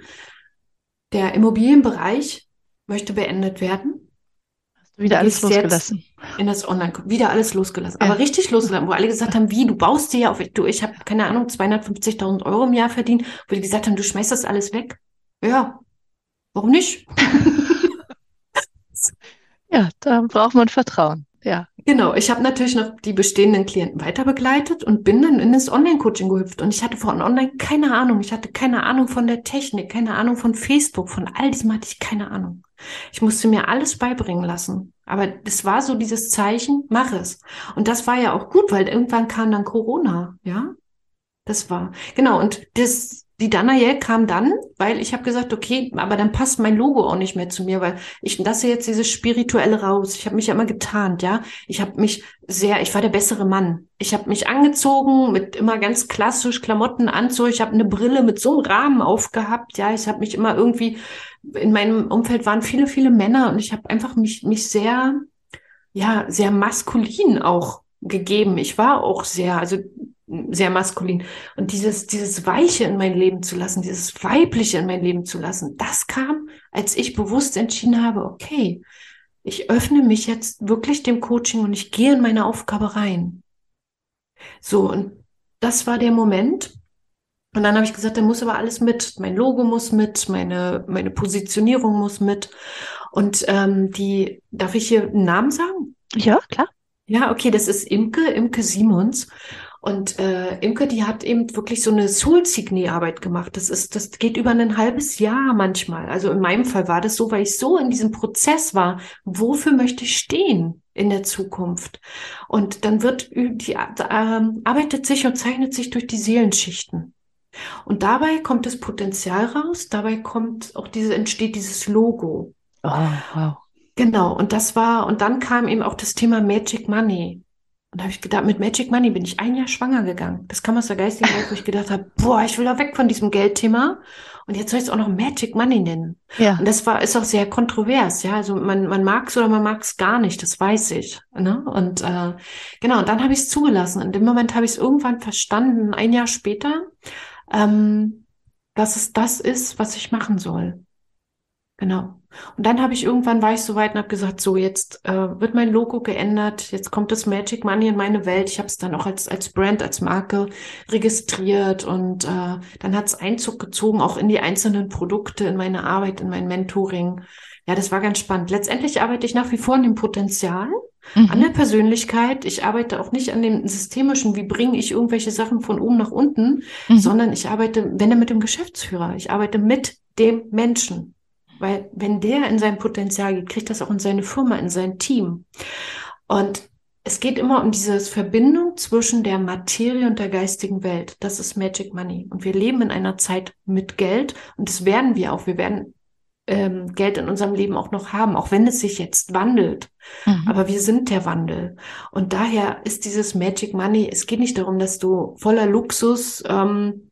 Der Immobilienbereich möchte beendet werden wieder alles losgelassen. In das Online, wieder alles losgelassen. Ja. Aber richtig losgelassen, wo alle gesagt haben, wie, du baust dir ja auf, du, ich habe, keine Ahnung, 250.000 Euro im Jahr verdient, wo die gesagt haben, du schmeißt das alles weg. Ja, warum nicht? [laughs] ja, da braucht man Vertrauen. Ja. Genau, ich habe natürlich noch die bestehenden Klienten weiter begleitet und bin dann in das Online-Coaching gehüpft. Und ich hatte von Online keine Ahnung. Ich hatte keine Ahnung von der Technik, keine Ahnung von Facebook, von all diesem hatte ich keine Ahnung. Ich musste mir alles beibringen lassen. Aber das war so dieses Zeichen, mach es. Und das war ja auch gut, weil irgendwann kam dann Corona, ja. Das war, genau. Und das, die Danael kam dann, weil ich habe gesagt, okay, aber dann passt mein Logo auch nicht mehr zu mir, weil ich lasse jetzt dieses spirituelle raus. Ich habe mich ja immer getarnt, ja. Ich habe mich sehr, ich war der bessere Mann. Ich habe mich angezogen mit immer ganz klassisch Klamotten Anzug. Ich habe eine Brille mit so einem Rahmen aufgehabt, ja. Ich habe mich immer irgendwie in meinem Umfeld waren viele, viele Männer und ich habe einfach mich mich sehr, ja, sehr maskulin auch gegeben. Ich war auch sehr, also sehr maskulin. Und dieses, dieses Weiche in mein Leben zu lassen, dieses Weibliche in mein Leben zu lassen, das kam, als ich bewusst entschieden habe, okay, ich öffne mich jetzt wirklich dem Coaching und ich gehe in meine Aufgabe rein. So, und das war der Moment. Und dann habe ich gesagt, da muss aber alles mit. Mein Logo muss mit, meine, meine Positionierung muss mit. Und ähm, die, darf ich hier einen Namen sagen? Ja, klar. Ja, okay, das ist Imke, Imke Simons. Und äh, Imke, die hat eben wirklich so eine Soul-Signet-Arbeit gemacht. Das ist, das geht über ein halbes Jahr manchmal. Also in meinem Fall war das so, weil ich so in diesem Prozess war. Wofür möchte ich stehen in der Zukunft? Und dann wird die äh, arbeitet sich und zeichnet sich durch die Seelenschichten. Und dabei kommt das Potenzial raus. Dabei kommt auch diese entsteht dieses Logo. Oh, wow. Genau. Und das war und dann kam eben auch das Thema Magic Money. Und da habe ich gedacht, mit Magic Money bin ich ein Jahr schwanger gegangen. Das kam aus der geistigen Welt, wo ich gedacht habe, boah, ich will da weg von diesem Geldthema. Und jetzt soll ich es auch noch Magic Money nennen. Ja. Und das war, ist auch sehr kontrovers, ja. Also man, man mag es oder man mag es gar nicht, das weiß ich. Ne? Und äh, genau, und dann habe ich es zugelassen. In dem Moment habe ich es irgendwann verstanden, ein Jahr später, ähm, dass es das ist, was ich machen soll. Genau. Und dann habe ich irgendwann war ich so weit und habe gesagt, so jetzt äh, wird mein Logo geändert, jetzt kommt das Magic Money in meine Welt. Ich habe es dann auch als als Brand, als Marke registriert und äh, dann hat es Einzug gezogen auch in die einzelnen Produkte, in meine Arbeit, in mein Mentoring. Ja, das war ganz spannend. Letztendlich arbeite ich nach wie vor an dem Potenzial, Mhm. an der Persönlichkeit. Ich arbeite auch nicht an dem Systemischen, wie bringe ich irgendwelche Sachen von oben nach unten, Mhm. sondern ich arbeite, wenn er mit dem Geschäftsführer, ich arbeite mit dem Menschen. Weil wenn der in sein Potenzial geht, kriegt das auch in seine Firma, in sein Team. Und es geht immer um diese Verbindung zwischen der Materie und der geistigen Welt. Das ist Magic Money. Und wir leben in einer Zeit mit Geld und das werden wir auch. Wir werden ähm, Geld in unserem Leben auch noch haben, auch wenn es sich jetzt wandelt. Mhm. Aber wir sind der Wandel. Und daher ist dieses Magic Money, es geht nicht darum, dass du voller Luxus ähm,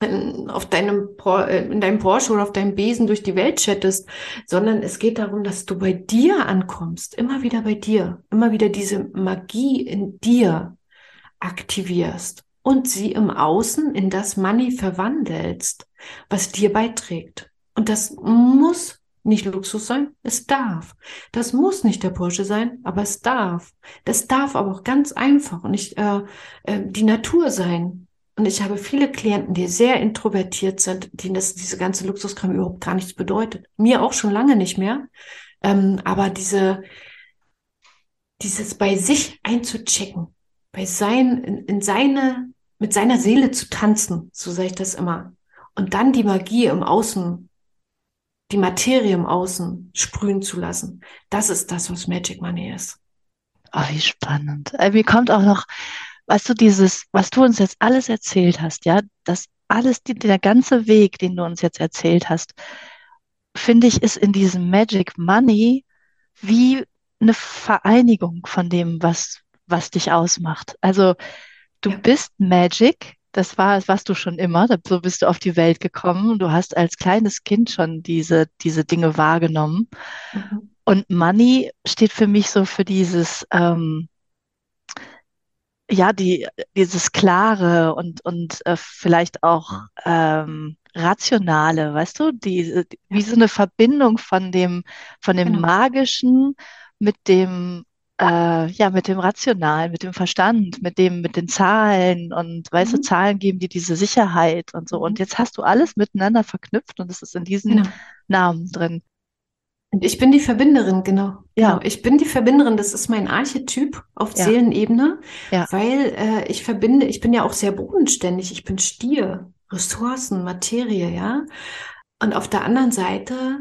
auf deinem, äh, in deinem Porsche oder auf deinem Besen durch die Welt chattest, sondern es geht darum, dass du bei dir ankommst, immer wieder bei dir, immer wieder diese Magie in dir aktivierst und sie im Außen in das Money verwandelst, was dir beiträgt. Und das muss nicht Luxus sein, es darf. Das muss nicht der Porsche sein, aber es darf. Das darf aber auch ganz einfach und nicht äh, äh, die Natur sein. Und ich habe viele Klienten, die sehr introvertiert sind, denen das, diese ganze Luxuskram überhaupt gar nichts bedeutet. Mir auch schon lange nicht mehr. Ähm, aber diese, dieses bei sich einzuchecken, bei sein, in, in seine, mit seiner Seele zu tanzen, so sage ich das immer. Und dann die Magie im Außen, die Materie im Außen sprühen zu lassen. Das ist das, was Magic Money ist. Oh, wie spannend. Äh, Mir kommt auch noch, weißt du, dieses, was du uns jetzt alles erzählt hast, ja, das alles, die, der ganze Weg, den du uns jetzt erzählt hast, finde ich, ist in diesem Magic Money wie eine Vereinigung von dem, was, was dich ausmacht. Also du Ja. bist Magic, das war, das warst du schon immer, so bist du auf die Welt gekommen und du hast als kleines Kind schon diese, diese Dinge wahrgenommen. Mhm. Und Money steht für mich so für dieses, ähm, ja, die, dieses Klare und, und äh, vielleicht auch ähm, Rationale, weißt du, die, wie so eine Verbindung von dem, von dem Genau. Magischen mit dem, äh, ja, mit dem Rationalen, mit dem Verstand, mit dem, mit den Zahlen und weißt du, Mhm. Zahlen geben dir diese Sicherheit und so. Und Mhm. jetzt hast du alles miteinander verknüpft und es ist in diesen Genau. Namen drin. Und ich bin die Verbinderin, genau. Ja. Genau. Ich bin die Verbinderin, das ist mein Archetyp auf Ja. Seelenebene, Ja. weil äh, ich verbinde, ich bin ja auch sehr bodenständig, ich bin Stier, Ressourcen, Materie, ja. Und auf der anderen Seite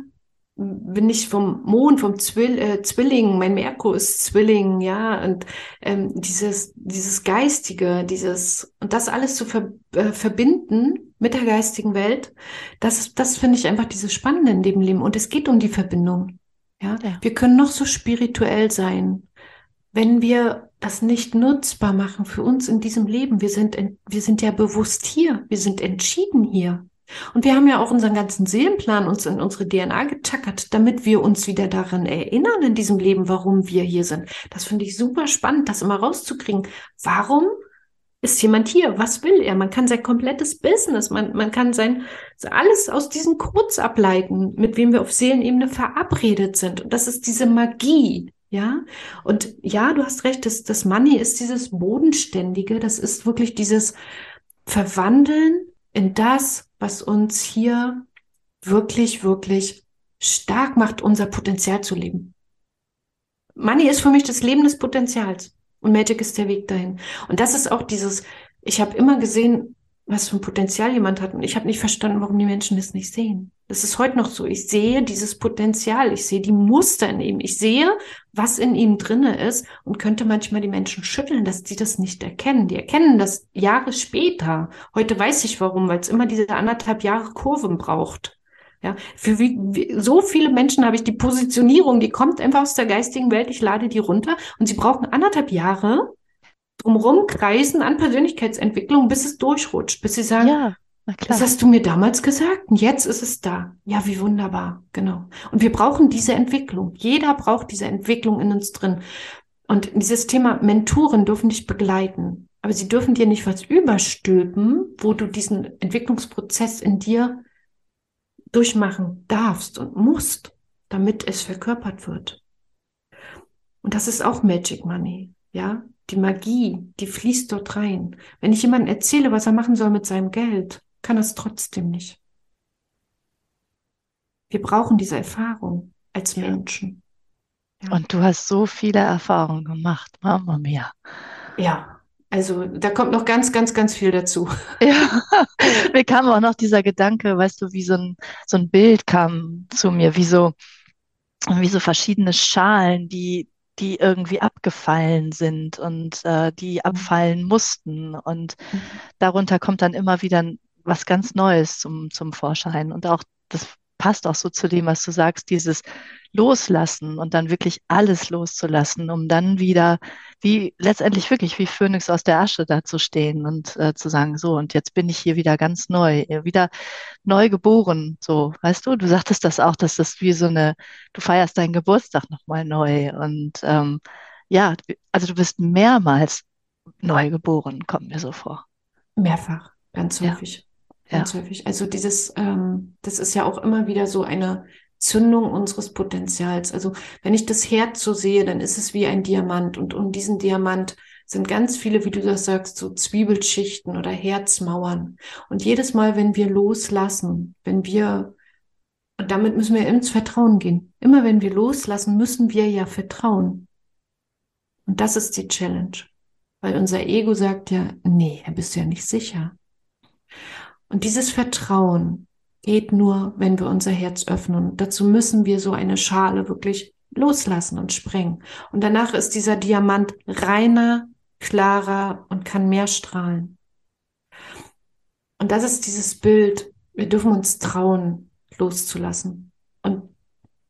bin ich vom Mond, vom Zwill, äh, Zwilling, mein Merkur ist Zwilling, ja, und ähm, dieses, dieses Geistige, dieses, und das alles zu ver äh, verbinden mit der geistigen Welt, das, das finde ich einfach dieses Spannende in dem Leben. Und es geht um die Verbindung. Ja, Ja. wir können noch so spirituell sein, wenn wir das nicht nutzbar machen für uns in diesem Leben. Wir sind, wir sind ja bewusst hier. Wir sind entschieden hier. Und wir haben ja auch unseren ganzen Seelenplan uns in unsere DNA getackert, damit wir uns wieder daran erinnern in diesem Leben, warum wir hier sind. Das finde ich super spannend, das immer rauszukriegen. Warum ist jemand hier? Was will er? Man kann sein komplettes Business, man, man kann sein, alles aus diesen Codes ableiten, mit wem wir auf Seelenebene verabredet sind. Und das ist diese Magie. Ja, und ja, du hast recht, das, das Money ist dieses Bodenständige, das ist wirklich dieses Verwandeln in das, was uns hier wirklich, wirklich stark macht, unser Potenzial zu leben. Money ist für mich das Leben des Potenzials und Magic ist der Weg dahin. Und das ist auch dieses, ich habe immer gesehen, was für ein Potenzial jemand hat und ich habe nicht verstanden, warum die Menschen das nicht sehen. Das ist heute noch so. Ich sehe dieses Potenzial, ich sehe die Muster in ihm, ich sehe, was in ihm drinne ist und könnte manchmal die Menschen schütteln, dass sie das nicht erkennen. Die erkennen das Jahre später. Heute weiß ich warum, weil es immer diese anderthalb Jahre Kurven braucht. Ja, für wie, wie, so viele Menschen habe ich die Positionierung, die kommt einfach aus der geistigen Welt, ich lade die runter und sie brauchen anderthalb Jahre drumherum kreisen an Persönlichkeitsentwicklung, bis es durchrutscht, bis sie sagen, Ja, das hast du mir damals gesagt und jetzt ist es da. Ja, wie wunderbar, genau. Und wir brauchen diese Entwicklung. Jeder braucht diese Entwicklung in uns drin. Und dieses Thema Mentoren dürfen dich begleiten, aber sie dürfen dir nicht was überstülpen, wo du diesen Entwicklungsprozess in dir durchmachen darfst und musst, damit es verkörpert wird. Und das ist auch Magic Money, ja? Die Magie, die fließt dort rein. Wenn ich jemandem erzähle, was er machen soll mit seinem Geld, kann es trotzdem nicht. Wir brauchen diese Erfahrung. als Menschen. Ja. Und du hast so viele Erfahrungen gemacht, Mama mia. Ja, also da kommt noch ganz, ganz, ganz viel dazu. [laughs] Ja, mir kam auch noch dieser Gedanke, weißt du, wie so ein, so ein Bild kam zu mir, wie so, wie so verschiedene Schalen, die, die irgendwie abgefallen sind und äh, die mhm. abfallen mussten. Und mhm. darunter kommt dann immer wieder was ganz Neues zum, zum Vorschein. Und auch das passt auch so zu dem, was du sagst, dieses Loslassen und dann wirklich alles loszulassen, um dann wieder, wie letztendlich wirklich wie Phönix aus der Asche da zu stehen und äh, zu sagen, so, und jetzt bin ich hier wieder ganz neu, äh, wieder neu geboren, so, weißt du, du sagtest das auch, dass das wie so eine, du feierst deinen Geburtstag nochmal neu und ähm, ja, also du bist mehrmals neu geboren, kommt mir so vor. Mehrfach, ganz häufig. Ja. Ganz ja. häufig. Also dieses, ähm, das ist ja auch immer wieder so eine Zündung unseres Potenzials. Also wenn ich das Herz so sehe, dann ist es wie ein Diamant und um diesen Diamant sind ganz viele, wie du das sagst, so Zwiebelschichten oder Herzmauern. Und jedes Mal, wenn wir loslassen, wenn wir, und damit müssen wir ins Vertrauen gehen. Immer wenn wir loslassen, müssen wir ja vertrauen. Und das ist die Challenge. Weil unser Ego sagt ja, nee, er bist ja nicht sicher. Und dieses Vertrauen geht nur, wenn wir unser Herz öffnen. Und dazu müssen wir so eine Schale wirklich loslassen und sprengen. Und danach ist dieser Diamant reiner, klarer und kann mehr strahlen. Und das ist dieses Bild. Wir dürfen uns trauen, loszulassen. Und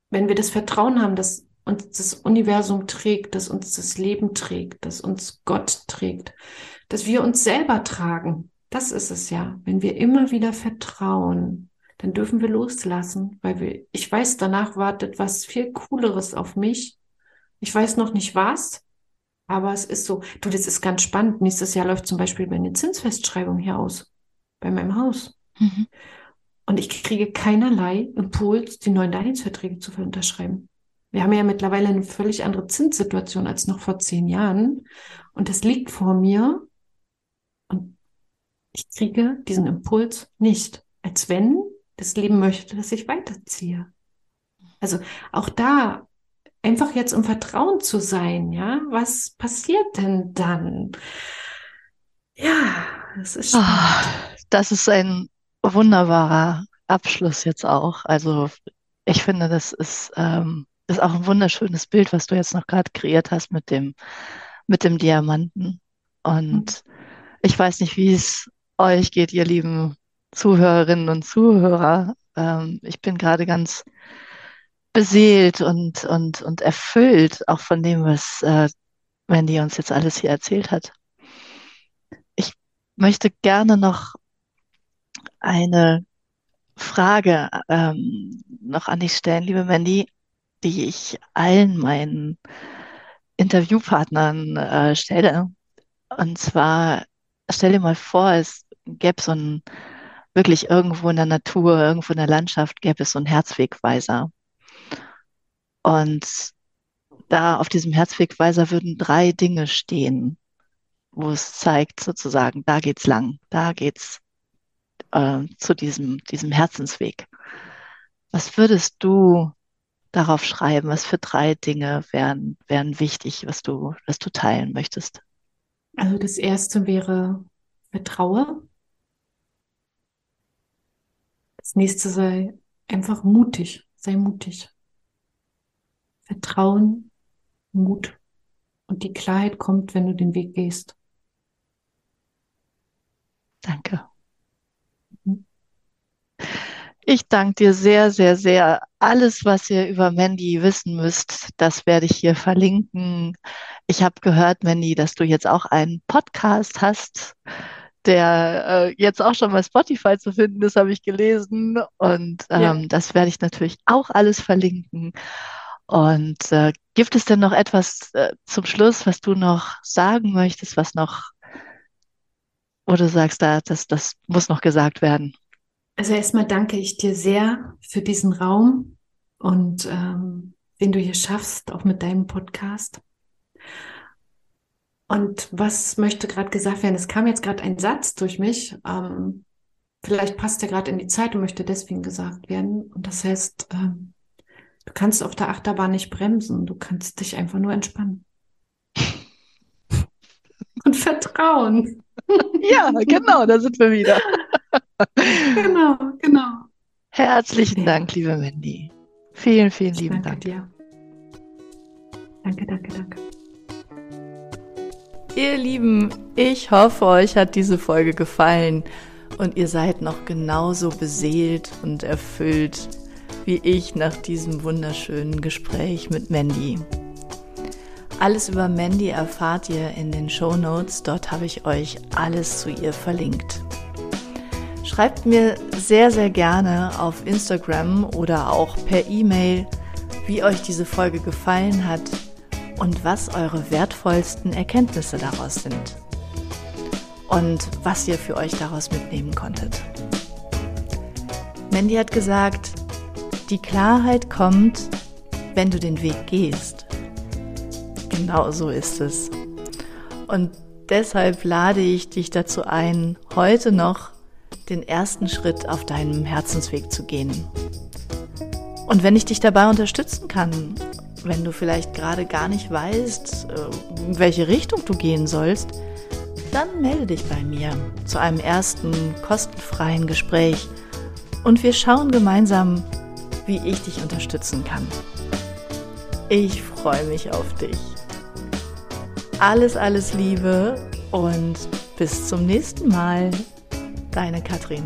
wenn wir das Vertrauen haben, dass uns das Universum trägt, dass uns das Leben trägt, dass uns Gott trägt, dass wir uns selber tragen, das ist es ja. Wenn wir immer wieder vertrauen, dann dürfen wir loslassen, weil wir, ich weiß, danach wartet was viel Cooleres auf mich. Ich weiß noch nicht was, aber es ist so. Du, das ist ganz spannend. Nächstes Jahr läuft zum Beispiel meine Zinsfestschreibung hier aus, bei meinem Haus. Mhm. Und ich kriege keinerlei Impuls, die neuen Darlehensverträge zu unterschreiben. Wir haben ja mittlerweile eine völlig andere Zinssituation als noch vor zehn Jahren. Und das liegt vor mir. Ich kriege diesen Impuls nicht. Als wenn das Leben möchte, dass ich weiterziehe. Also auch da einfach jetzt im Vertrauen zu sein, ja, was passiert denn dann? Ja, das ist spannend. Oh, das ist ein wunderbarer Abschluss jetzt auch. Also ich finde, das ist, ähm, ist auch ein wunderschönes Bild, was du jetzt noch gerade kreiert hast mit dem, mit dem Diamanten. Und mhm. ich weiß nicht, wie es euch geht, ihr lieben Zuhörerinnen und Zuhörer. Ähm, ich bin gerade ganz beseelt und, und, und erfüllt auch von dem, was äh, Mandy uns jetzt alles hier erzählt hat. Ich möchte gerne noch eine Frage ähm, noch an dich stellen, liebe Mandy, die ich allen meinen Interviewpartnern äh, stelle. Und zwar, stell dir mal vor, es gäbe so ein wirklich irgendwo in der Natur, irgendwo in der Landschaft gäbe es so einen Herzwegweiser. Und da auf diesem Herzwegweiser würden drei Dinge stehen, wo es zeigt, sozusagen, da geht's lang, da geht's äh, zu diesem, diesem Herzensweg. Was würdest du darauf schreiben? Was für drei Dinge wären, wären wichtig, was du, was du teilen möchtest? Also das erste wäre Vertraue. Das nächste sei einfach mutig. Sei mutig. Vertrauen, Mut. Und die Klarheit kommt, wenn du den Weg gehst. Danke. Mhm. Ich danke dir sehr, sehr, sehr. Alles, was ihr über Mandy wissen müsst, das werde ich hier verlinken. Ich habe gehört, Mandy, dass du jetzt auch einen Podcast hast der äh, jetzt auch schon bei Spotify zu finden ist, habe ich gelesen. Und ähm, ja. das werde ich natürlich auch alles verlinken. Und äh, gibt es denn noch etwas äh, zum Schluss, was du noch sagen möchtest, was noch, wo du sagst, da, das, das muss noch gesagt werden? Also erstmal danke ich dir sehr für diesen Raum und ähm, den du hier schaffst, auch mit deinem Podcast. Und was möchte gerade gesagt werden? Es kam jetzt gerade ein Satz durch mich. Ähm, vielleicht passt er gerade in die Zeit und möchte deswegen gesagt werden. Und das heißt, ähm, Du kannst auf der Achterbahn nicht bremsen, du kannst dich einfach nur entspannen. [laughs] Und vertrauen. [laughs] Ja, genau, da sind wir wieder. [laughs] Genau, genau. Herzlichen. Dank, liebe Mandy. Vielen, vielen Ich lieben danke Dank. dir. Danke, danke, danke. Ihr Lieben, ich hoffe, euch hat diese Folge gefallen und ihr seid noch genauso beseelt und erfüllt wie ich nach diesem wunderschönen Gespräch mit Mandy. Alles über Mandy erfahrt ihr in den Show Notes. Dort habe ich euch alles zu ihr verlinkt. Schreibt mir sehr, sehr gerne auf Instagram oder auch per E-Mail, wie euch diese Folge gefallen hat und was eure wertvollsten Erkenntnisse daraus sind und was ihr für euch daraus mitnehmen konntet. Mandy hat gesagt, die Klarheit kommt, wenn du den Weg gehst. Genau so ist es. Und deshalb lade ich dich dazu ein, heute noch den ersten Schritt auf deinem Herzensweg zu gehen. Und wenn ich dich dabei unterstützen kann, wenn du vielleicht gerade gar nicht weißt, äh, in welche Richtung du gehen sollst, dann melde dich bei mir zu einem ersten kostenfreien Gespräch und wir schauen gemeinsam, wie ich dich unterstützen kann. Ich freue mich auf dich. Alles, alles Liebe und bis zum nächsten Mal. Deine Katrin.